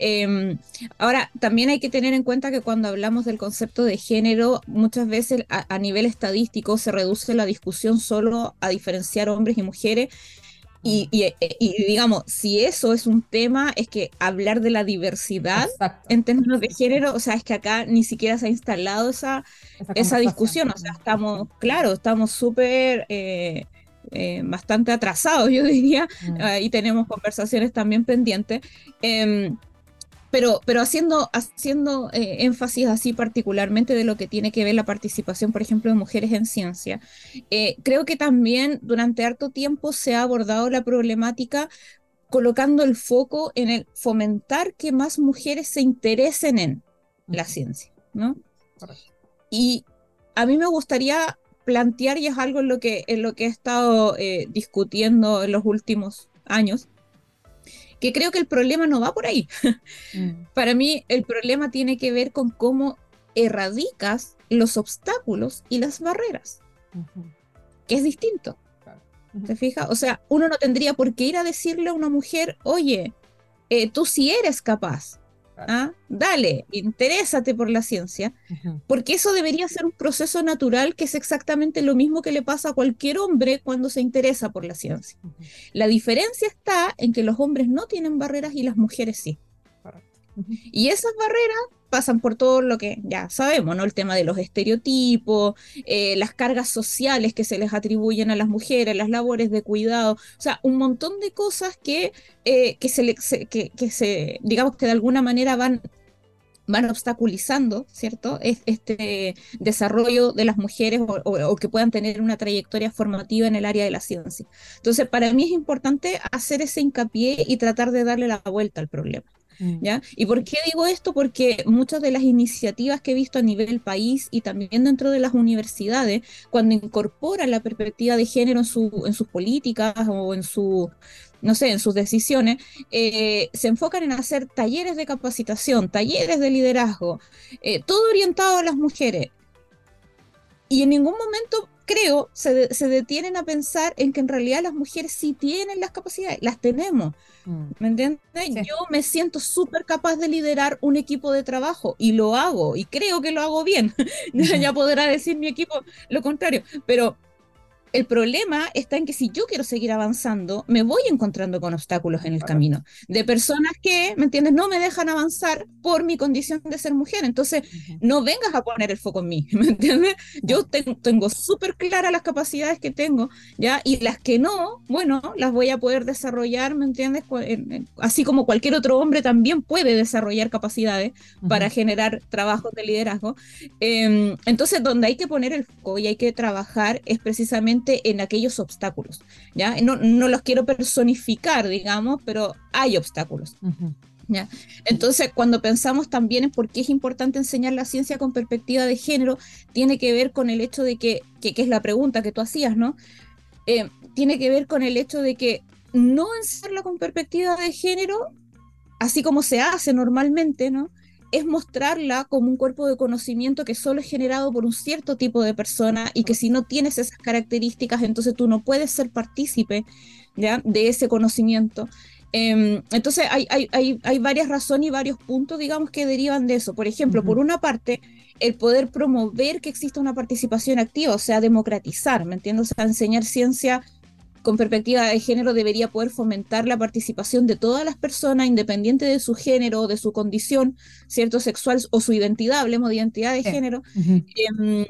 B: Em, ahora, también hay que tener en cuenta que cuando hablamos del concepto de género, muchas veces a nivel estadístico se reduce la discusión solo a diferenciar hombres y mujeres y, digamos, si eso es un tema, es que hablar de la diversidad en términos de género, o sea, es que acá ni siquiera se ha instalado esa, esa, discusión, o sea, estamos, claro, estamos súper... Eh, eh, bastante atrasados, yo diría, mm. y tenemos conversaciones también pendientes. Em, pero, pero haciendo, haciendo eh, énfasis así particularmente de lo que tiene que ver la participación, por ejemplo, de mujeres en ciencia, eh, creo que también durante harto tiempo se ha abordado la problemática colocando el foco en el fomentar que más mujeres se interesen en la ciencia, ¿no? Y a mí me gustaría plantear, y es algo en lo que, en lo que he estado eh, discutiendo en los últimos años, que creo que el problema no va por ahí. Mm. Para mí el problema tiene que ver con cómo erradicas los obstáculos y las barreras, que es distinto. ¿Te fijas? O sea, uno no tendría por qué ir a decirle a una mujer, oye, eh, tú sí eres capaz, ¿Ah? Dale, interésate por la ciencia, porque eso debería ser un proceso natural que es exactamente lo mismo que le pasa a cualquier hombre cuando se interesa por la ciencia. La diferencia está en que los hombres no tienen barreras y las mujeres sí. Y esas barreras pasan por todo lo que ya sabemos, ¿no? El tema de los estereotipos, eh, las cargas sociales que se les atribuyen a las mujeres, las labores de cuidado, o sea, un montón de cosas que, eh, que, se, se, digamos que de alguna manera van van obstaculizando, ¿cierto?, este desarrollo de las mujeres o, o, que puedan tener una trayectoria formativa en el área de la ciencia. Entonces, para mí es importante hacer ese hincapié y tratar de darle la vuelta al problema. Mm. ¿Y por qué digo esto? Porque muchas de las iniciativas que he visto a nivel país y también dentro de las universidades, cuando incorporan la perspectiva de género en, su, en sus políticas o en su, no sé, en sus decisiones, eh, se enfocan en hacer talleres de capacitación, talleres de liderazgo, eh, todo orientado a las mujeres. Y en ningún momento creo, se, se, detienen a pensar en que en realidad las mujeres sí tienen las capacidades, las tenemos. Mm. ¿Me entiendes? Yo me siento súper capaz de liderar un equipo de trabajo y lo hago y creo que lo hago bien. ya podrá decir mi equipo lo contrario, pero el problema está en que si yo quiero seguir avanzando, me voy encontrando con obstáculos en el camino, de personas que, ¿me entiendes?, no me dejan avanzar por mi condición de ser mujer. Entonces, no vengas a poner el foco en mí, ¿me entiendes? Yo tengo súper claras las capacidades que tengo, ¿ya? Y las que no, bueno, las voy a poder desarrollar, ¿me entiendes? Así como cualquier otro hombre también puede desarrollar capacidades para generar trabajos de liderazgo. Em, entonces, donde hay que poner el foco y hay que trabajar es precisamente en aquellos obstáculos. ¿ya? No, no los quiero personificar, digamos, pero hay obstáculos. ¿ya? Entonces, cuando pensamos también en por qué es importante enseñar la ciencia con perspectiva de género, tiene que ver con el hecho de que, que, es la pregunta que tú hacías, ¿no? Eh, tiene que ver con el hecho de que no enseñarla con perspectiva de género, así como se hace normalmente, ¿no? Es mostrarla como un cuerpo de conocimiento que solo es generado por un cierto tipo de persona y que si no tienes esas características, entonces tú no puedes ser partícipe ¿ya? de ese conocimiento. Em, entonces hay, hay, hay, varias razones y varios puntos, digamos, que derivan de eso. Por ejemplo, por una parte, el poder promover que exista una participación activa, o sea, democratizar, ¿me entiendes? O sea, enseñar ciencia con perspectiva de género debería poder fomentar la participación de todas las personas, independiente de su género, de su condición, cierto, sexual o su identidad, hablemos de identidad de género. Em,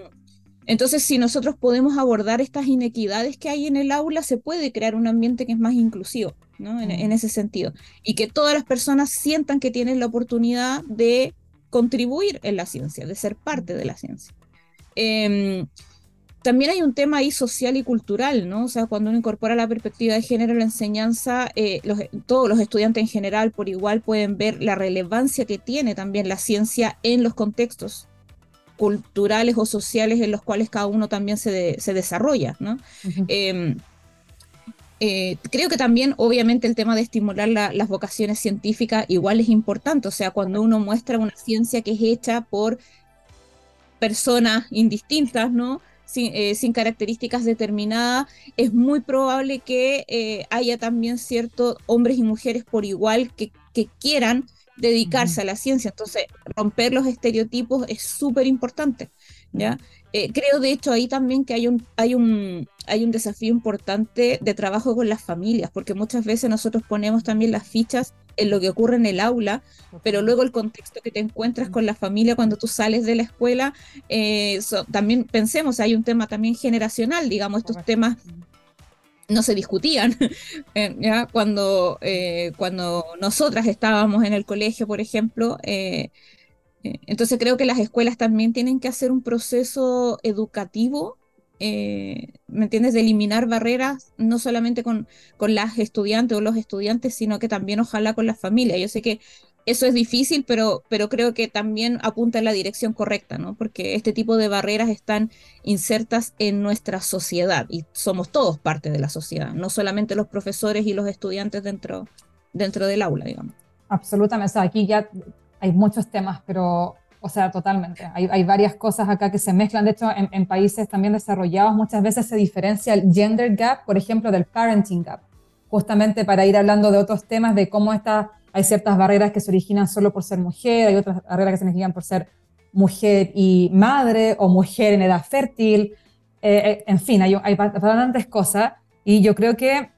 B: entonces, si nosotros podemos abordar estas inequidades que hay en el aula, se puede crear un ambiente que es más inclusivo, ¿no? En, en ese sentido. Y que todas las personas sientan que tienen la oportunidad de contribuir en la ciencia, de ser parte de la ciencia. Eh, también hay un tema ahí social y cultural, ¿no? O sea, cuando uno incorpora la perspectiva de género en la enseñanza, eh, todos los estudiantes en general por igual pueden ver la relevancia que tiene también la ciencia en los contextos culturales o sociales en los cuales cada uno también se, desarrolla, ¿no? Em, eh, creo que también, obviamente, el tema de estimular las vocaciones científicas igual es importante, o sea, cuando uno muestra una ciencia que es hecha por personas indistintas, ¿no? Eh, sin, características determinadas, es muy probable que eh, haya también ciertos hombres y mujeres por igual que, quieran dedicarse a la ciencia. Entonces, romper los estereotipos es súper importante. ¿ya? Eh, creo, de hecho, ahí también que hay un, hay, un, hay un desafío importante de trabajo con las familias, porque muchas veces nosotros ponemos también las fichas en lo que ocurre en el aula, pero luego el contexto que te encuentras con la familia cuando tú sales de la escuela, eh, también pensemos, hay un tema también generacional, digamos, estos temas no se discutían eh, ¿ya? Cuando, eh, cuando nosotras estábamos en el colegio, por ejemplo. entonces creo que las escuelas también tienen que hacer un proceso educativo eh, ¿me entiendes?, de eliminar barreras, no solamente con, con las estudiantes o los estudiantes, sino que también ojalá con las familias. Yo sé que eso es difícil, pero, pero creo que también apunta en la dirección correcta, ¿no? Porque este tipo de barreras están insertas en nuestra sociedad y somos todos parte de la sociedad, no solamente los profesores y los estudiantes dentro, dentro del aula, digamos.
A: Absolutamente, aquí ya hay muchos temas, pero o sea, totalmente. Hay, hay, varias cosas acá que se mezclan. De hecho, en, países también desarrollados muchas veces se diferencia el gender gap, por ejemplo, del parenting gap, justamente para ir hablando de otros temas, de cómo está, hay ciertas barreras que se originan solo por ser mujer, hay otras barreras que se originan por ser mujer y madre o mujer en edad fértil. Eh, eh, en fin, hay, hay bastantes cosas y yo creo que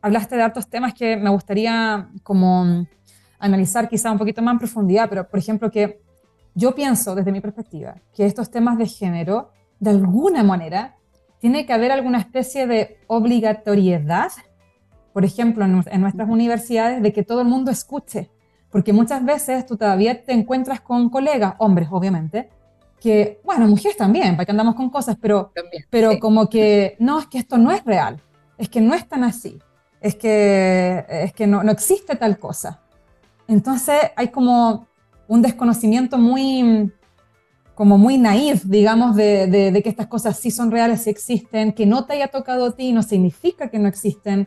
A: hablaste de otros temas que me gustaría como analizar quizá un poquito más en profundidad, pero por ejemplo que yo pienso desde mi perspectiva que estos temas de género, de alguna manera, tiene que haber alguna especie de obligatoriedad, por ejemplo, en, nuestras universidades, de que todo el mundo escuche. Porque muchas veces tú todavía te encuentras con colegas, hombres obviamente, que, bueno, mujeres también, para que andamos con cosas, pero, pero como que, no, es que esto no es real, es que no es tan así, es que, es que no, no existe tal cosa. Entonces hay como un desconocimiento muy, como muy naif, digamos, de, que estas cosas sí son reales, sí existen, que no te haya tocado a ti no significa que no existen.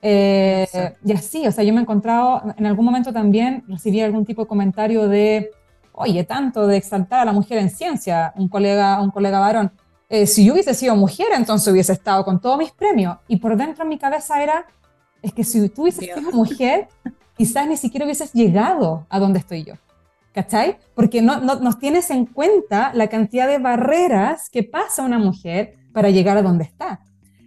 A: Eh, y así, o sea, yo me he encontrado, en algún momento también recibí algún tipo de comentario de, oye, tanto de exaltar a la mujer en ciencia, un colega, un colega varón. Eh, si yo hubiese sido mujer, entonces hubiese estado con todos mis premios. Y por dentro en mi cabeza era, es que si tú hubieses sido mujer, quizás ni siquiera hubieses llegado a donde estoy yo. ¿cachai? Porque no, no, nos tienes en cuenta la cantidad de barreras que pasa una mujer para llegar a donde está.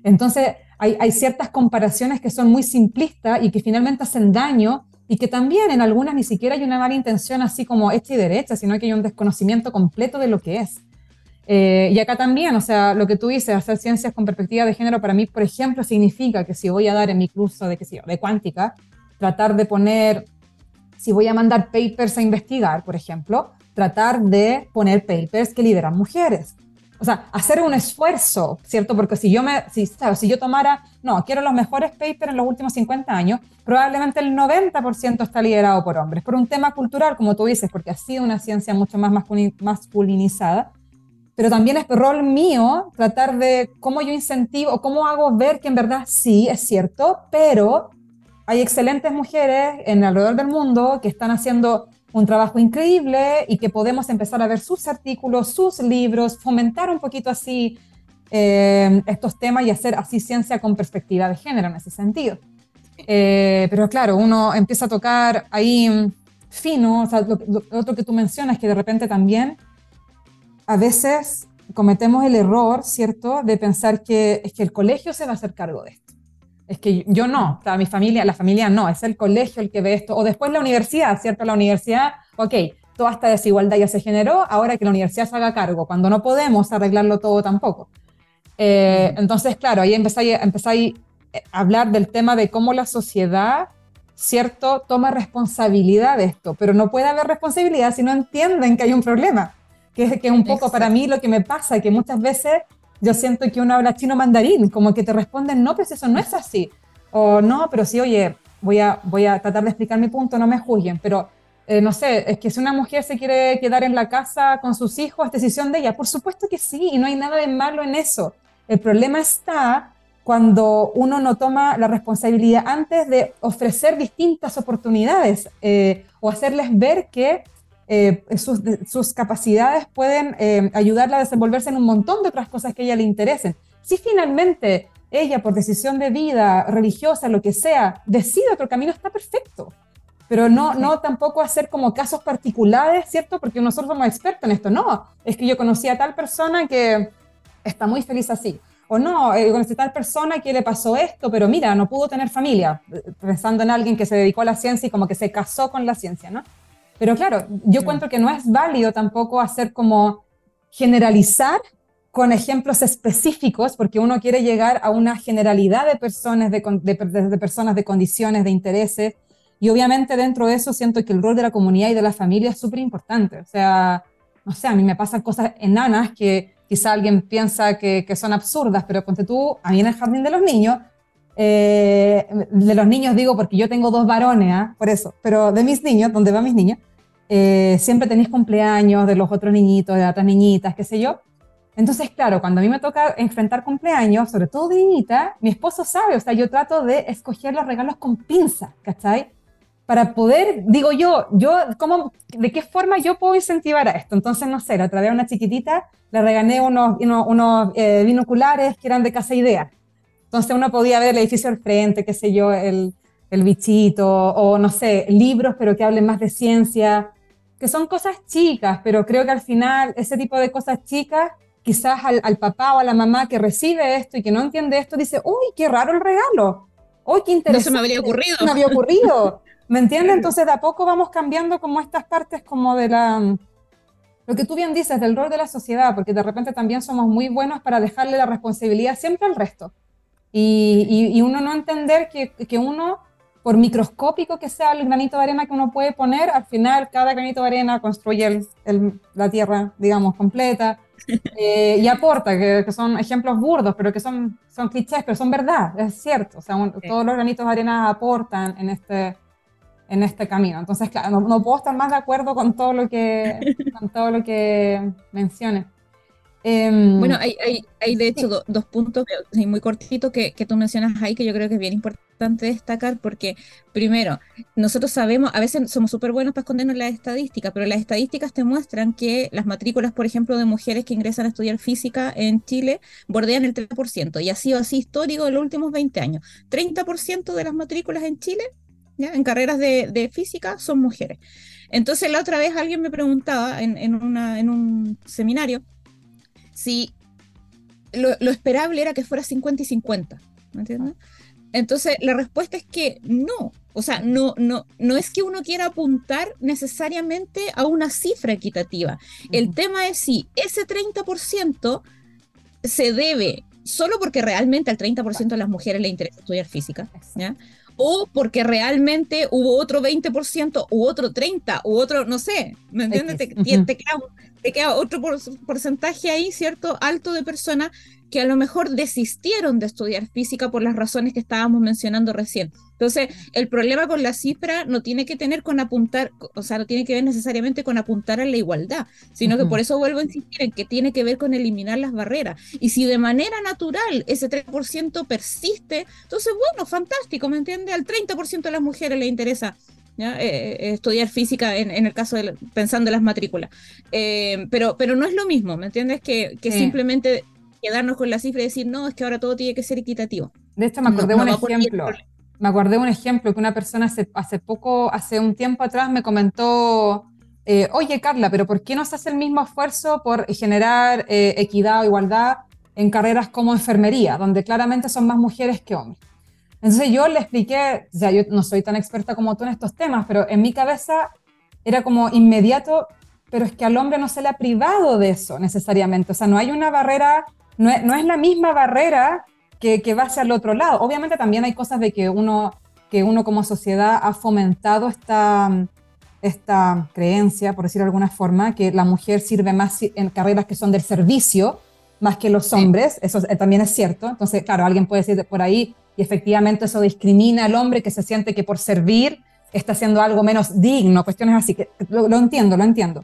A: Entonces, hay, ciertas comparaciones que son muy simplistas y que finalmente hacen daño y que también en algunas ni siquiera hay una mala intención así como hecha y derecha, sino que hay un desconocimiento completo de lo que es. Eh, y acá también, o sea, lo que tú dices, hacer ciencias con perspectiva de género, para mí, por ejemplo, significa que si voy a dar en mi curso de, qué sé de cuántica, tratar de poner, si voy a mandar papers a investigar, por ejemplo, tratar de poner papers que lideran mujeres. O sea, hacer un esfuerzo, ¿cierto? Porque si yo, me, si, si yo tomara, no, quiero los mejores papers en los últimos 50 años, probablemente el 90% está liderado por hombres, por un tema cultural, como tú dices, porque ha sido una ciencia mucho más masculinizada. Pero también es rol mío tratar de cómo yo incentivo cómo hago ver que en verdad sí, es cierto, pero hay excelentes mujeres en alrededor del mundo que están haciendo un trabajo increíble y que podemos empezar a ver sus artículos, sus libros, fomentar un poquito así eh, estos temas y hacer así ciencia con perspectiva de género en ese sentido. Eh, pero claro, uno empieza a tocar ahí fino, o sea, lo, lo, otro que tú mencionas que de repente también a veces cometemos el error, ¿cierto?, de pensar que es que el colegio se va a hacer cargo de esto. Es que yo no, o sea, mi familia, la familia no, es el colegio el que ve esto. O después la universidad, ¿cierto? La universidad, ok, toda esta desigualdad ya se generó, ahora que la universidad se haga cargo, cuando no podemos arreglarlo todo tampoco. Eh, entonces, claro, ahí empezáis, empezáis a hablar del tema de cómo la sociedad, ¿cierto?, toma responsabilidad de esto, pero no puede haber responsabilidad si no entienden que hay un problema que es, que un poco para mí lo que me pasa, que muchas veces yo siento que uno habla chino mandarín, como que te responden, no, pero eso no es así. O no, pero sí, oye, voy a, voy a tratar de explicar mi punto, no me juzguen, pero eh, no sé, es que si una mujer se quiere quedar en la casa con sus hijos, es decisión de ella. Por supuesto que sí, y no hay nada de malo en eso. El problema está cuando uno no toma la responsabilidad antes de ofrecer distintas oportunidades eh, o hacerles ver que eh, sus, capacidades pueden eh, ayudarla a desenvolverse en un montón de otras cosas que a ella le interesen. Si finalmente ella, por decisión de vida, religiosa, lo que sea, decide otro camino, está perfecto. Pero no, no tampoco hacer como casos particulares, ¿cierto? Porque nosotros somos expertos en esto. No, es que yo conocí a tal persona que está muy feliz así. O no, eh, conocí a tal persona que le pasó esto, pero mira, no pudo tener familia. Pensando en alguien que se dedicó a la ciencia y como que se casó con la ciencia, ¿no? Pero claro, yo cuento que no es válido tampoco hacer como generalizar con ejemplos específicos, porque uno quiere llegar a una generalidad de personas, de, de, personas, de condiciones, de intereses, y obviamente dentro de eso siento que el rol de la comunidad y de la familia es súper importante. O sea, no sé, a mí me pasan cosas enanas que quizá alguien piensa que, que son absurdas, pero ponte tú, a mí en el jardín de los niños, eh, de los niños digo porque yo tengo dos varones, ¿eh? por eso, pero de mis niños, donde van mis niños, eh, siempre tenéis cumpleaños de los otros niñitos, de otras niñitas, qué sé yo. Entonces, claro, cuando a mí me toca enfrentar cumpleaños, sobre todo de niñita, mi esposo sabe, o sea, yo trato de escoger los regalos con pinza, ¿cachai? Para poder, digo yo, yo, ¿cómo, ¿de qué forma yo puedo incentivar a esto? Entonces, no sé, la otra vez a una chiquitita le regalé unos, unos, eh, binoculares que eran de Casa Idea. Entonces uno podía ver el edificio al frente, qué sé yo, el, el bichito, o no sé, libros, pero que hablen más de ciencia que son cosas chicas, pero creo que al final ese tipo de cosas chicas, quizás al, papá o a la mamá que recibe esto y que no entiende esto, dice, uy, qué raro el regalo, uy, qué interesante.
B: No se me habría ocurrido.
A: No me había ocurrido. ¿Me entiendes? Entonces de a poco vamos cambiando como estas partes como de la... Lo que tú bien dices del rol de la sociedad, porque de repente también somos muy buenos para dejarle la responsabilidad siempre al resto. Y, y, uno no entender que, que uno por microscópico que sea el granito de arena que uno puede poner, al final cada granito de arena construye la tierra, digamos, completa eh, y aporta, que, son ejemplos burdos, pero que son, son clichés, pero son verdad, es cierto. O sea, todos los granitos de arena aportan en este, en este camino. Entonces, claro, no, puedo estar más de acuerdo con todo lo que, con todo lo que menciones.
B: Em, bueno, hay, hay, de hecho dos puntos muy cortitos que, que, tú mencionas ahí que yo creo que es bien importante destacar porque, primero, nosotros sabemos, a veces somos súper buenos para escondernos las estadísticas, pero las estadísticas te muestran que las matrículas, por ejemplo, de mujeres que ingresan a estudiar física en Chile bordean el 30% y ha sido así histórico en los últimos 20 años. 30% de las matrículas en Chile, ¿ya? en carreras de, física, son mujeres. Entonces, la otra vez alguien me preguntaba en, en, una, en un seminario, si lo, esperable era que fuera 50 y 50, ¿me entiendes? Entonces, la respuesta es que no. O sea, no, no, no es que uno quiera apuntar necesariamente a una cifra equitativa. El tema es si ese 30% se debe solo porque realmente al 30% de las mujeres le interesa estudiar física, ¿ya? o porque realmente hubo otro 20% u otro 30% u otro, no sé, ¿me entiendes? Te, te, queda, otro porcentaje ahí, ¿cierto? Alto de personas que a lo mejor desistieron de estudiar física por las razones que estábamos mencionando recién. Entonces, el problema con la cifra no tiene que tener con apuntar, o sea, no tiene que ver necesariamente con apuntar a la igualdad, sino que por eso vuelvo a insistir en que tiene que ver con eliminar las barreras. Y si de manera natural ese 3% persiste, entonces, bueno, fantástico, ¿me entiende? Al 30% de las mujeres le interesa eh, eh, estudiar física en, el caso de pensando en las matrículas. Eh, pero, pero no es lo mismo, ¿me entiendes? Que, que simplemente quedarnos con la cifra y decir, no, es que ahora todo tiene que ser equitativo.
A: De hecho, me acordé de un ejemplo. Me acordé un ejemplo que una persona hace, hace poco, hace un tiempo atrás, me comentó, eh, oye Carla, pero ¿por qué no se hace el mismo esfuerzo por generar eh, equidad o igualdad en carreras como enfermería, donde claramente son más mujeres que hombres? Entonces yo le expliqué, o sea, yo no soy tan experta como tú en estos temas, pero en mi cabeza era como inmediato, pero es que al hombre no se le ha privado de eso necesariamente. O sea, no hay una barrera no es, la misma barrera que, que, va hacia el otro lado. Obviamente también hay cosas de que uno, que uno como sociedad ha fomentado esta, esta creencia, por decirlo de alguna forma, que la mujer sirve más en carreras que son del servicio, más que los hombres, eso eh, también es cierto. Entonces, claro, alguien puede decir por ahí, y efectivamente eso discrimina al hombre que se siente que por servir está haciendo algo menos digno, cuestiones así, que lo entiendo, lo entiendo.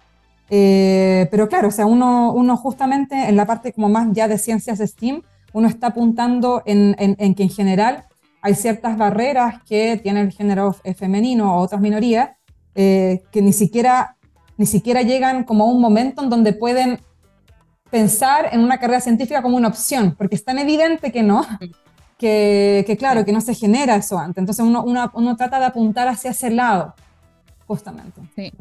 A: Eh, pero claro, o sea, uno, uno justamente en la parte como más ya de ciencias STEAM, uno está apuntando en, en, que en general hay ciertas barreras que tiene el género femenino o otras minorías eh, que ni siquiera, ni siquiera llegan como a un momento en donde pueden pensar en una carrera científica como una opción, porque es tan evidente que no, que, que claro, que no se genera eso antes. Entonces uno, uno, uno, trata de apuntar hacia ese lado, justamente.
B: Sí.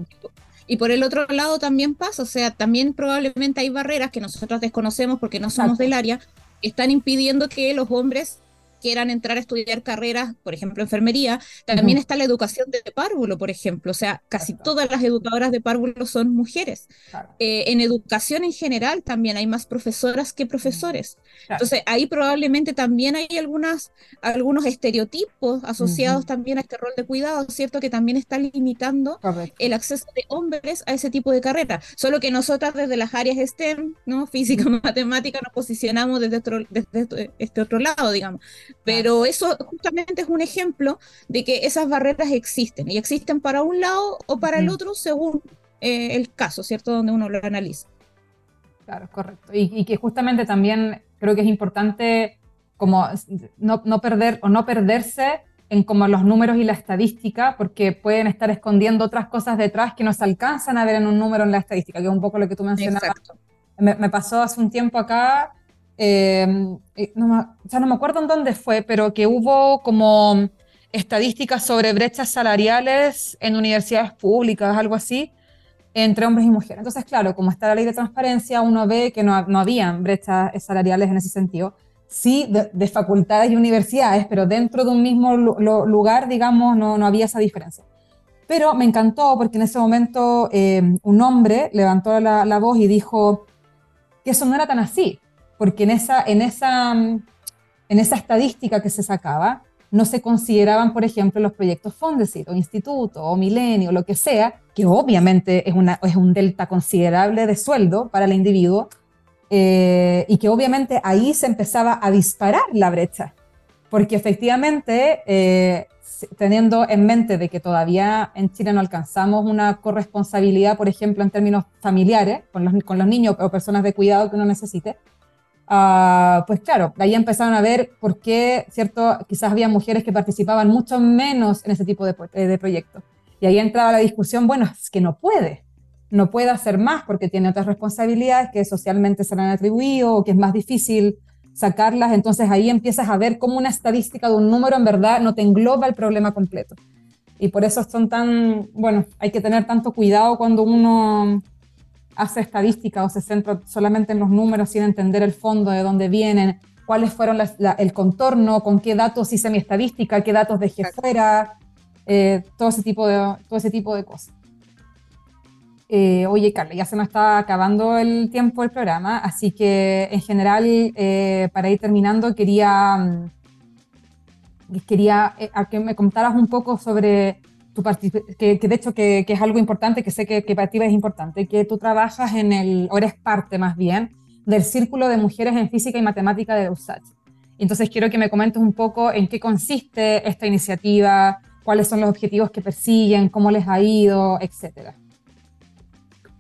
B: Y por el otro lado también pasa, o sea, también probablemente hay barreras que nosotros desconocemos porque no somos del área, que están impidiendo que los hombres quieran entrar a estudiar carreras, por ejemplo, enfermería, también está la educación de párvulo, por ejemplo, o sea, casi todas las educadoras de párvulo son mujeres. Eh, en educación en general también hay más profesoras que profesores. Entonces, ahí probablemente también hay algunas, algunos estereotipos asociados también a este rol de cuidado, ¿cierto? Que también está limitando el acceso de hombres a ese tipo de carrera. Solo que nosotras desde las áreas STEM, ¿no? Física, matemática, nos posicionamos desde, desde este otro lado, digamos. Pero eso justamente es un ejemplo de que esas barreras existen y existen para un lado o para el otro según eh, el caso, ¿cierto? Donde uno lo analiza.
A: Claro, correcto. Y, que justamente también creo que es importante como no, no, perder o no perderse en como los números y la estadística, porque pueden estar escondiendo otras cosas detrás que no se alcanzan a ver en un número en la estadística, que es un poco lo que tú mencionabas. Me, me, pasó hace un tiempo acá Em, no, me, o sea, no me acuerdo en dónde fue, pero que hubo como estadísticas sobre brechas salariales en universidades públicas, algo así, entre hombres y mujeres. Entonces, claro, como está la ley de transparencia, uno ve que no, no habían brechas salariales en ese sentido. Sí, de, facultades y universidades, pero dentro de un mismo lugar, digamos, no, no había esa diferencia. Pero me encantó porque en ese momento em, un hombre levantó la, la voz y dijo que eso no era tan así, porque en esa, en esa, en esa estadística que se sacaba, no se consideraban, por ejemplo, los proyectos Fondesit o Instituto o Milenio, lo que sea, que obviamente es, una, es un delta considerable de sueldo para el individuo, eh, y que obviamente ahí se empezaba a disparar la brecha, porque efectivamente, eh, teniendo en mente de que todavía en Chile no alcanzamos una corresponsabilidad, por ejemplo, en términos familiares, con los, con los niños o personas de cuidado que uno necesite, Ah, pues claro, ahí empezaron a ver por qué, ¿cierto? Quizás había mujeres que participaban mucho menos en ese tipo de, de proyectos. Y ahí entraba la discusión, bueno, es que no puede, no puede hacer más porque tiene otras responsabilidades que socialmente se le han atribuido o que es más difícil sacarlas. Entonces ahí empiezas a ver cómo una estadística de un número en verdad no te engloba el problema completo. Y por eso son tan, bueno, hay que tener tanto cuidado cuando uno hace estadística o se centra solamente en los números sin entender el fondo de dónde vienen, cuáles fueron el contorno, con qué datos hice mi estadística, qué datos dejé fuera, eh, todo, ese tipo de, todo ese tipo de cosas. Eh, oye, Carla, ya se nos está acabando el tiempo del programa, así que en general, eh, para ir terminando, quería, mm, quería que me contaras un poco sobre tu que, que de hecho que, que, es algo importante, que sé que, que para ti es importante, que tú trabajas en el, o eres parte más bien, del Círculo de Mujeres en Física y Matemática de USACH. Entonces quiero que me comentes un poco en qué consiste esta iniciativa, cuáles son los objetivos que persiguen, cómo les ha ido, etcétera.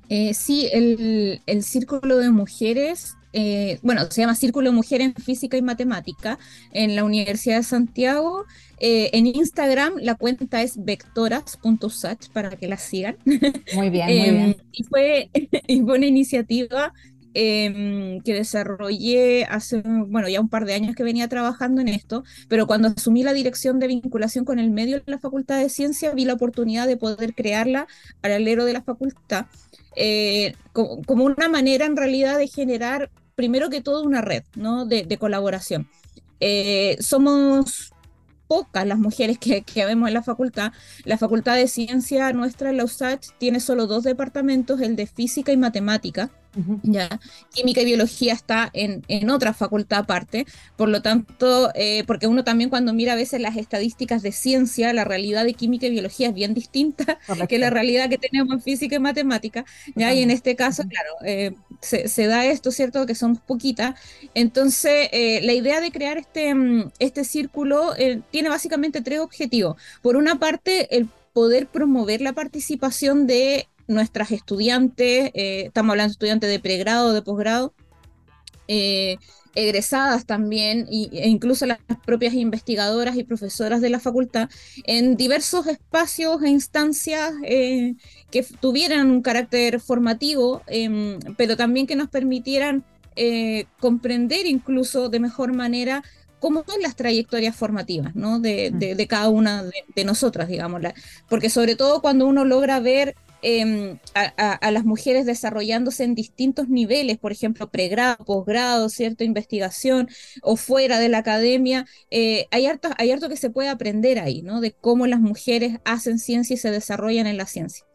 B: Eh, sí, el, el, Círculo de Mujeres, eh, bueno, se llama Círculo de Mujeres en Física y Matemática en la Universidad de Santiago. Eh, en Instagram la cuenta es vectoras.sach para que la sigan.
A: Muy bien, muy bien.
B: y, fue, y fue una iniciativa Em, que desarrollé hace, bueno, ya un par de años que venía trabajando en esto, pero cuando asumí la dirección de vinculación con el medio de la Facultad de Ciencia, vi la oportunidad de poder crearla al alero de la facultad, eh, como, una manera en realidad de generar, primero que todo, una red ¿no? de, colaboración. Eh, somos pocas las mujeres que, que, vemos en la facultad. La facultad de ciencia nuestra, la USACH, tiene solo dos departamentos, el de física y matemática. ¿Ya? Química y biología está en, en, otra facultad aparte, por lo tanto, eh, porque uno también cuando mira a veces las estadísticas de ciencia, la realidad de química y biología es bien distinta que la realidad que tenemos en física y matemática, ¿ya? y en este caso, claro, eh, se, se, da esto, ¿cierto?, que somos poquitas, entonces eh, la idea de crear este, mm, este círculo tiene básicamente tres objetivos. Por una parte, el poder promover la participación de nuestras estudiantes, eh, estamos hablando de estudiantes de pregrado, de posgrado, eh, egresadas también, e incluso las propias investigadoras y profesoras de la facultad, en diversos espacios e instancias eh, que tuvieran un carácter formativo, em, pero también que nos permitieran comprender incluso de mejor manera cómo son las trayectorias formativas ¿no? de, de, cada una de, de nosotras, digamos. Porque sobre todo cuando uno logra ver Em, a, las mujeres desarrollándose en distintos niveles, por ejemplo, pregrado, posgrado, cierta investigación o fuera de la academia, eh, hay, harto, hay harto que se puede aprender ahí, ¿no? De cómo las mujeres hacen ciencia y se desarrollan en la ciencia.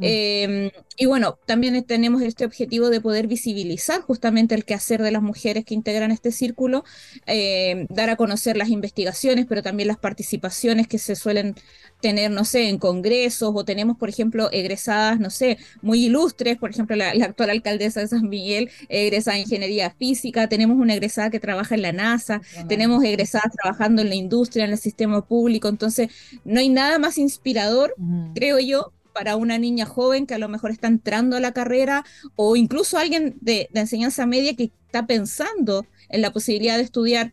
B: Em, y bueno, también tenemos este objetivo de poder visibilizar justamente el quehacer de las mujeres que integran este círculo, em, dar a conocer las investigaciones, pero también las participaciones que se suelen tener, no sé, en congresos o tenemos, por ejemplo, egresadas, no sé, muy ilustres, por ejemplo, la, actual alcaldesa de San Miguel, egresada en ingeniería física, tenemos una egresada que trabaja en la NASA, tenemos egresadas trabajando en la industria, en el sistema público, entonces no hay nada más inspirador, creo yo, para una niña joven que a lo mejor está entrando a la carrera o incluso alguien de, enseñanza media que está pensando en la posibilidad de estudiar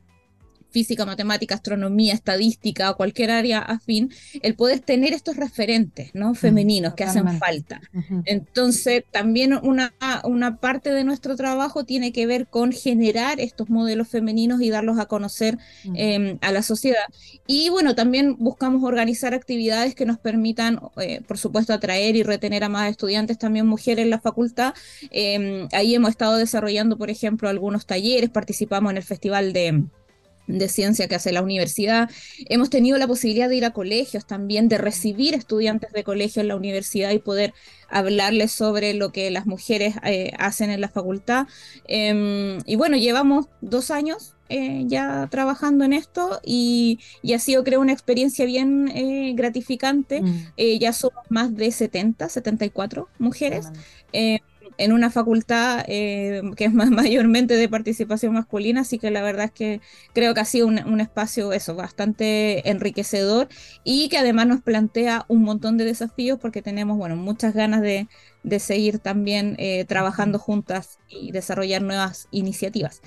B: física, matemática, astronomía, estadística o cualquier área afín, el poder tener estos referentes ¿no? femeninos que hacen falta. Entonces, también una, una parte de nuestro trabajo tiene que ver con generar estos modelos femeninos y darlos a conocer em, a la sociedad. Y bueno, también buscamos organizar actividades que nos permitan, eh, por supuesto, atraer y retener a más estudiantes, también mujeres en la facultad. Em, ahí hemos estado desarrollando, por ejemplo, algunos talleres, participamos en el Festival de de ciencia que hace la universidad. Hemos tenido la posibilidad de ir a colegios también, de recibir estudiantes de colegio en la universidad y poder hablarles sobre lo que las mujeres eh, hacen en la facultad. Em, y bueno, llevamos dos años eh, ya trabajando en esto y, y, ha sido, creo, una experiencia bien eh, gratificante. Mm. ya somos más de 70, 74 mujeres en una facultad eh, que es más mayormente de participación masculina, así que la verdad es que creo que ha sido un, espacio eso, bastante enriquecedor y que además nos plantea un montón de desafíos porque tenemos, bueno, muchas ganas de, seguir también eh, trabajando juntas y desarrollar nuevas iniciativas.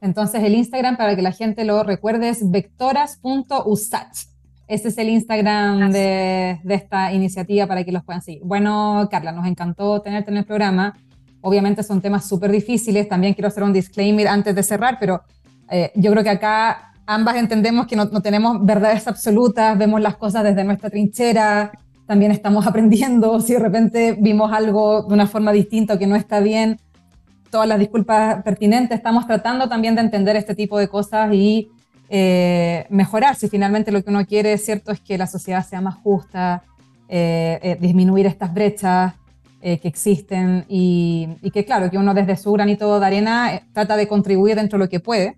A: Entonces el Instagram, para que la gente lo recuerde, es vectoras.usach. Ese es el Instagram de, esta iniciativa para que los puedan seguir. Bueno, Carla, nos encantó tenerte en el programa. Obviamente son temas súper difíciles. También quiero hacer un disclaimer antes de cerrar, pero eh, yo creo que acá ambas entendemos que no, tenemos verdades absolutas, vemos las cosas desde nuestra trinchera, también estamos aprendiendo, si de repente vimos algo de una forma distinta o que no está bien, todas las disculpas pertinentes, estamos tratando también de entender este tipo de cosas y eh, mejorar, si finalmente lo que uno quiere, cierto, es que la sociedad sea más justa, eh, eh, disminuir estas brechas que existen y, que claro, que uno desde su granito de arena trata de contribuir dentro de lo que puede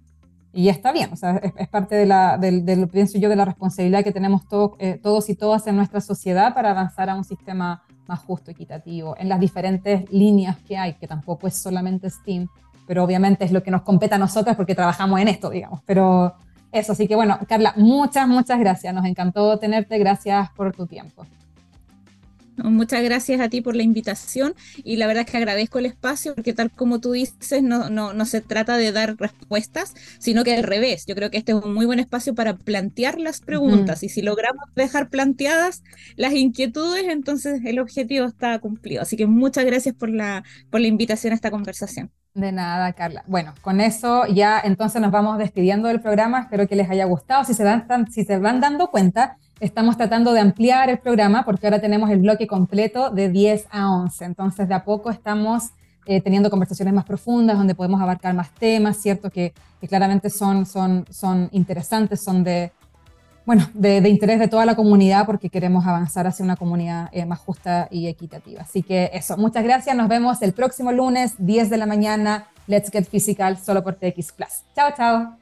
A: y está bien, o sea, es, parte de la, del, del, pienso yo, de la responsabilidad que tenemos todos y todas en nuestra sociedad para avanzar a un sistema más justo, equitativo, en las diferentes líneas que hay, que tampoco es solamente STEAM, pero obviamente es lo que nos compete a nosotras porque trabajamos en esto, digamos, pero eso, así que bueno, Carla, muchas, muchas gracias. Nos encantó tenerte. Gracias por tu tiempo.
B: Muchas gracias a ti por la invitación y la verdad es que agradezco el espacio porque tal como tú dices, no, no, no, se trata de dar respuestas, sino que al revés. Yo creo que este es un muy buen espacio para plantear las preguntas y si logramos dejar planteadas las inquietudes, entonces el objetivo está cumplido. Así que muchas gracias por la, por la invitación a esta conversación.
A: De nada, Carla. Bueno, con eso ya entonces nos vamos despidiendo del programa. Espero que les haya gustado. Si se, dan, si se van dando cuenta, estamos tratando de ampliar el programa porque ahora tenemos el bloque completo de 10 a 11. Entonces, de a poco estamos eh, teniendo conversaciones más profundas donde podemos abarcar más temas, ¿cierto? Que, claramente son, son, son interesantes, son de, bueno, de, interés de toda la comunidad porque queremos avanzar hacia una comunidad eh, más justa y equitativa. Así que eso, muchas gracias. Nos vemos el próximo lunes, 10 de la mañana. Let's Get Physical, solo por TX Plus. Chao, chao.